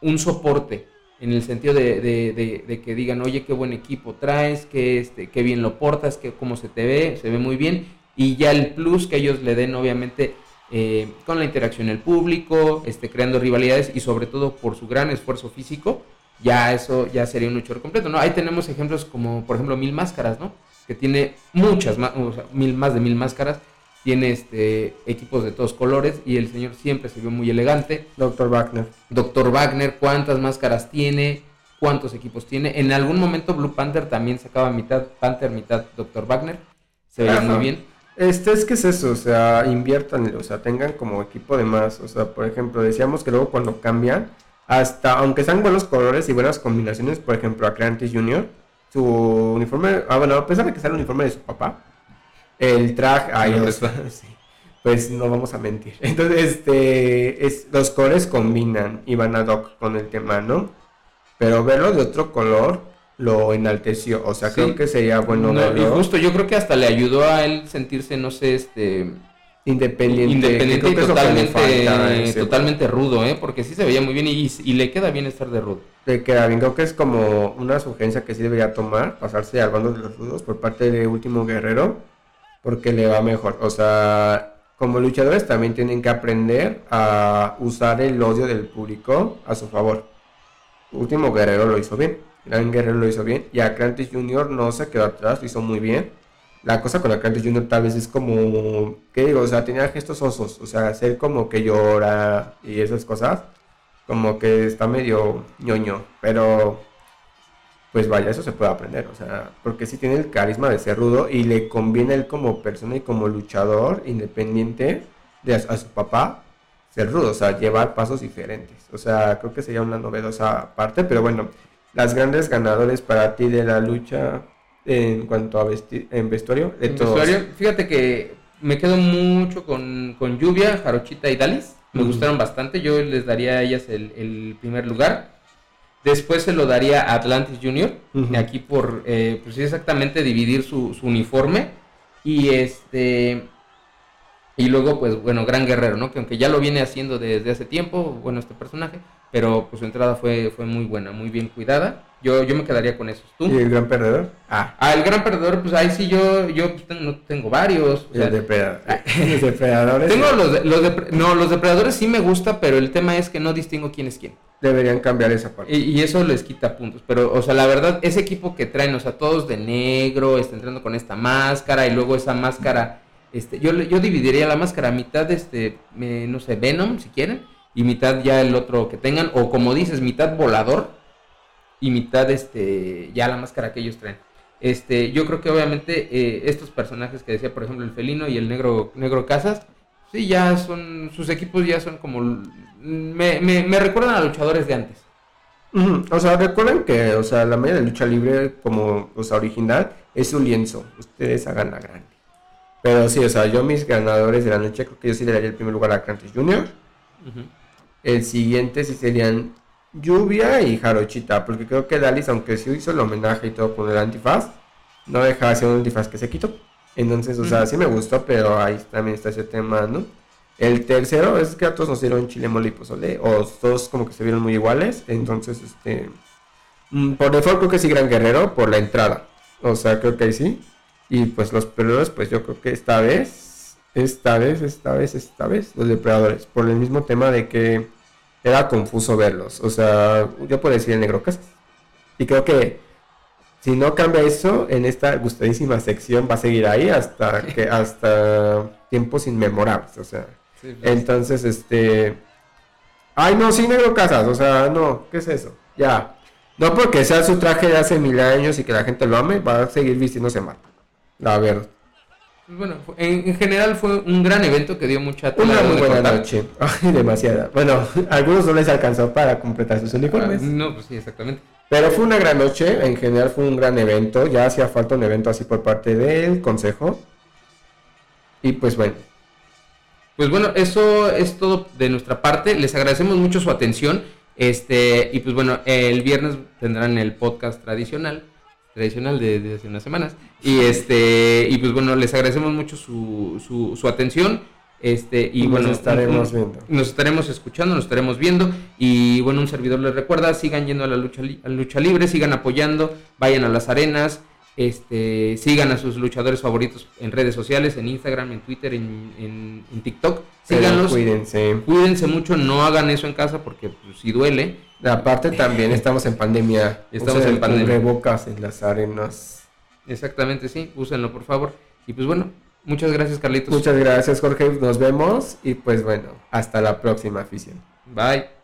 un soporte en el sentido de, de, que digan, oye, qué buen equipo traes, que este, qué bien lo portas, que cómo se te ve, se ve muy bien. Y ya el plus que ellos le den, obviamente, eh, con la interacción el público, este, creando rivalidades y sobre todo por su gran esfuerzo físico, ya eso ya sería un luchador completo, ¿no? Ahí tenemos ejemplos como, por ejemplo, Mil Máscaras, ¿no? Que tiene muchas más, mil, más de mil máscaras, tiene este, equipos de todos colores y el señor siempre se vio muy elegante. Doctor Wagner. Doctor Wagner, ¿cuántas máscaras tiene? ¿Cuántos equipos tiene? En algún momento Blue Panther también sacaba mitad Panther, mitad Doctor Wagner. Se veía muy bien. Este es que es eso, o sea, inviertan, o sea, tengan como equipo de más. O sea, por ejemplo, decíamos que luego cuando cambian, hasta, aunque sean buenos colores y buenas combinaciones, por ejemplo, Atlantis Jr., su uniforme, ah, bueno, a pesar de que sea el uniforme de su papá, el traje, pues no vamos a mentir. Entonces, este, es, los colores combinan y van ad hoc con el tema, ¿no? Pero verlo de otro color lo enalteció, o sea, creo que sería bueno no, Y justo, yo creo que hasta le ayudó a él sentirse, no sé, este Independiente. Independiente y totalmente, totalmente rudo, ¿eh? Porque sí se veía muy bien y, le queda bien estar de rudo. Le queda bien, creo que es como una sugerencia que sí debería tomar, pasarse al bando de los rudos por parte de Último Guerrero, porque le va mejor. O sea, como luchadores también tienen que aprender a usar el odio del público a su favor. Último Guerrero lo hizo bien, Gran Guerrero lo hizo bien, y Atlantis Jr. no se quedó atrás, lo hizo muy bien la cosa con la Atlantis Junior tal vez es como, ¿qué digo? O sea, tenía gestos osos, o sea, hacer como que llora y esas cosas, como que está medio ñoño, pero pues vaya, eso se puede aprender, o sea, porque sí tiene el carisma de ser rudo y le conviene él como persona y como luchador independiente de a, su papá ser rudo, o sea, llevar pasos diferentes, o sea, creo que sería una novedosa parte, pero bueno, las grandes ganadores para ti de la lucha en cuanto a en vestuario. De vestuario, fíjate que me quedo mucho con, con Lluvia, Jarochita y Dalis. Me gustaron bastante. Yo les daría a ellas el, primer lugar. Después se lo daría a Atlantis Junior. Aquí por, eh, pues exactamente dividir su, su, uniforme. Y este. Y luego, pues bueno, Gran Guerrero, ¿no? Que aunque ya lo viene haciendo desde hace tiempo, bueno, este personaje. Pero pues su entrada fue, fue muy buena, muy bien cuidada. Yo, yo me quedaría con esos. ¿Tú? ¿Y el gran perdedor? Ah, ah el gran perdedor, pues ahí sí yo, yo pues, no tengo varios. los, depredadores. Tengo los, los no, los depredadores sí me gusta, pero el tema es que no distingo quién es quién. Deberían cambiar esa parte. Y, eso les quita puntos. Pero, o sea, la verdad, ese equipo que traen, o sea, todos de negro, está entrando con esta máscara y luego esa máscara, este, yo, yo dividiría la máscara mitad, este, no sé, Venom, si quieren, y mitad ya el otro que tengan, o como dices, mitad volador y mitad este ya la máscara que ellos traen. Este, yo creo que obviamente eh, estos personajes que decía, por ejemplo, el felino y el negro, negro Casas, sí, ya son, sus equipos ya son como, me, me, me recuerdan a luchadores de antes. O sea, recuerden que, o sea, la media de lucha libre como, o sea, original es un lienzo. Ustedes hagan la grande. Pero sí, o sea, yo mis ganadores de la noche creo que yo sí le daría el primer lugar a Cantos Junior. El siguiente sí serían Lluvia y Jarochita, porque creo que Dalis, aunque sí hizo el homenaje y todo con el antifaz, no deja de ser un antifaz que se quitó. Entonces, o sea, sí me gustó, pero ahí también está ese tema, ¿no? El tercero es que a todos nos dieron chile, mole y pozole, o todos como que se vieron muy iguales. Entonces, este. Mm, por default creo que sí, Gran Guerrero, por la entrada. O sea, creo que ahí sí. Y pues los perdedores, pues yo creo que esta vez, esta vez, esta vez, esta vez, los depredadores. Por el mismo tema de que era confuso verlos. O sea, yo puedo decir el negro casas. Y creo que si no cambia eso, en esta gustadísima sección va a seguir ahí hasta que hasta tiempos inmemorables. O sea, pues. entonces, este. Ay, no, sí, negro casas. O sea, no, ¿qué es eso? Ya. No porque sea su traje de hace mil años y que la gente lo ame, va a seguir vistiéndose mal. La verdad. Pues bueno, en, general fue un gran evento que dio mucha Una muy buena noche. Ay, demasiada. Bueno, a algunos no les alcanzó para completar sus uniformes. Ah, no, pues sí, exactamente. Pero fue una gran noche, en general fue un gran evento. Ya hacía falta un evento así por parte del consejo. Y pues bueno. Pues bueno, eso es todo de nuestra parte. Les agradecemos mucho su atención. Este, y pues bueno, el viernes tendrán el podcast tradicional tradicional de, hace unas semanas. Y este, y pues bueno, les agradecemos mucho su, su, atención. Este, y bueno, nos estaremos viendo. Nos estaremos escuchando, nos estaremos viendo. Y bueno, un servidor les recuerda, sigan yendo a la lucha, a la lucha libre, sigan apoyando, vayan a las arenas, este, sigan a sus luchadores favoritos en redes sociales, en Instagram, en Twitter, en, en, TikTok. Síganlos. cuídense. Cuídense mucho, no hagan eso en casa porque pues, si duele. Aparte también estamos en pandemia. Estamos en pandemia. Bocas en las arenas. Exactamente, sí. Úsenlo, por favor. Y pues bueno, muchas gracias, Carlitos. Muchas gracias, Jorge. Nos vemos. Y pues bueno, hasta la próxima afición. Bye.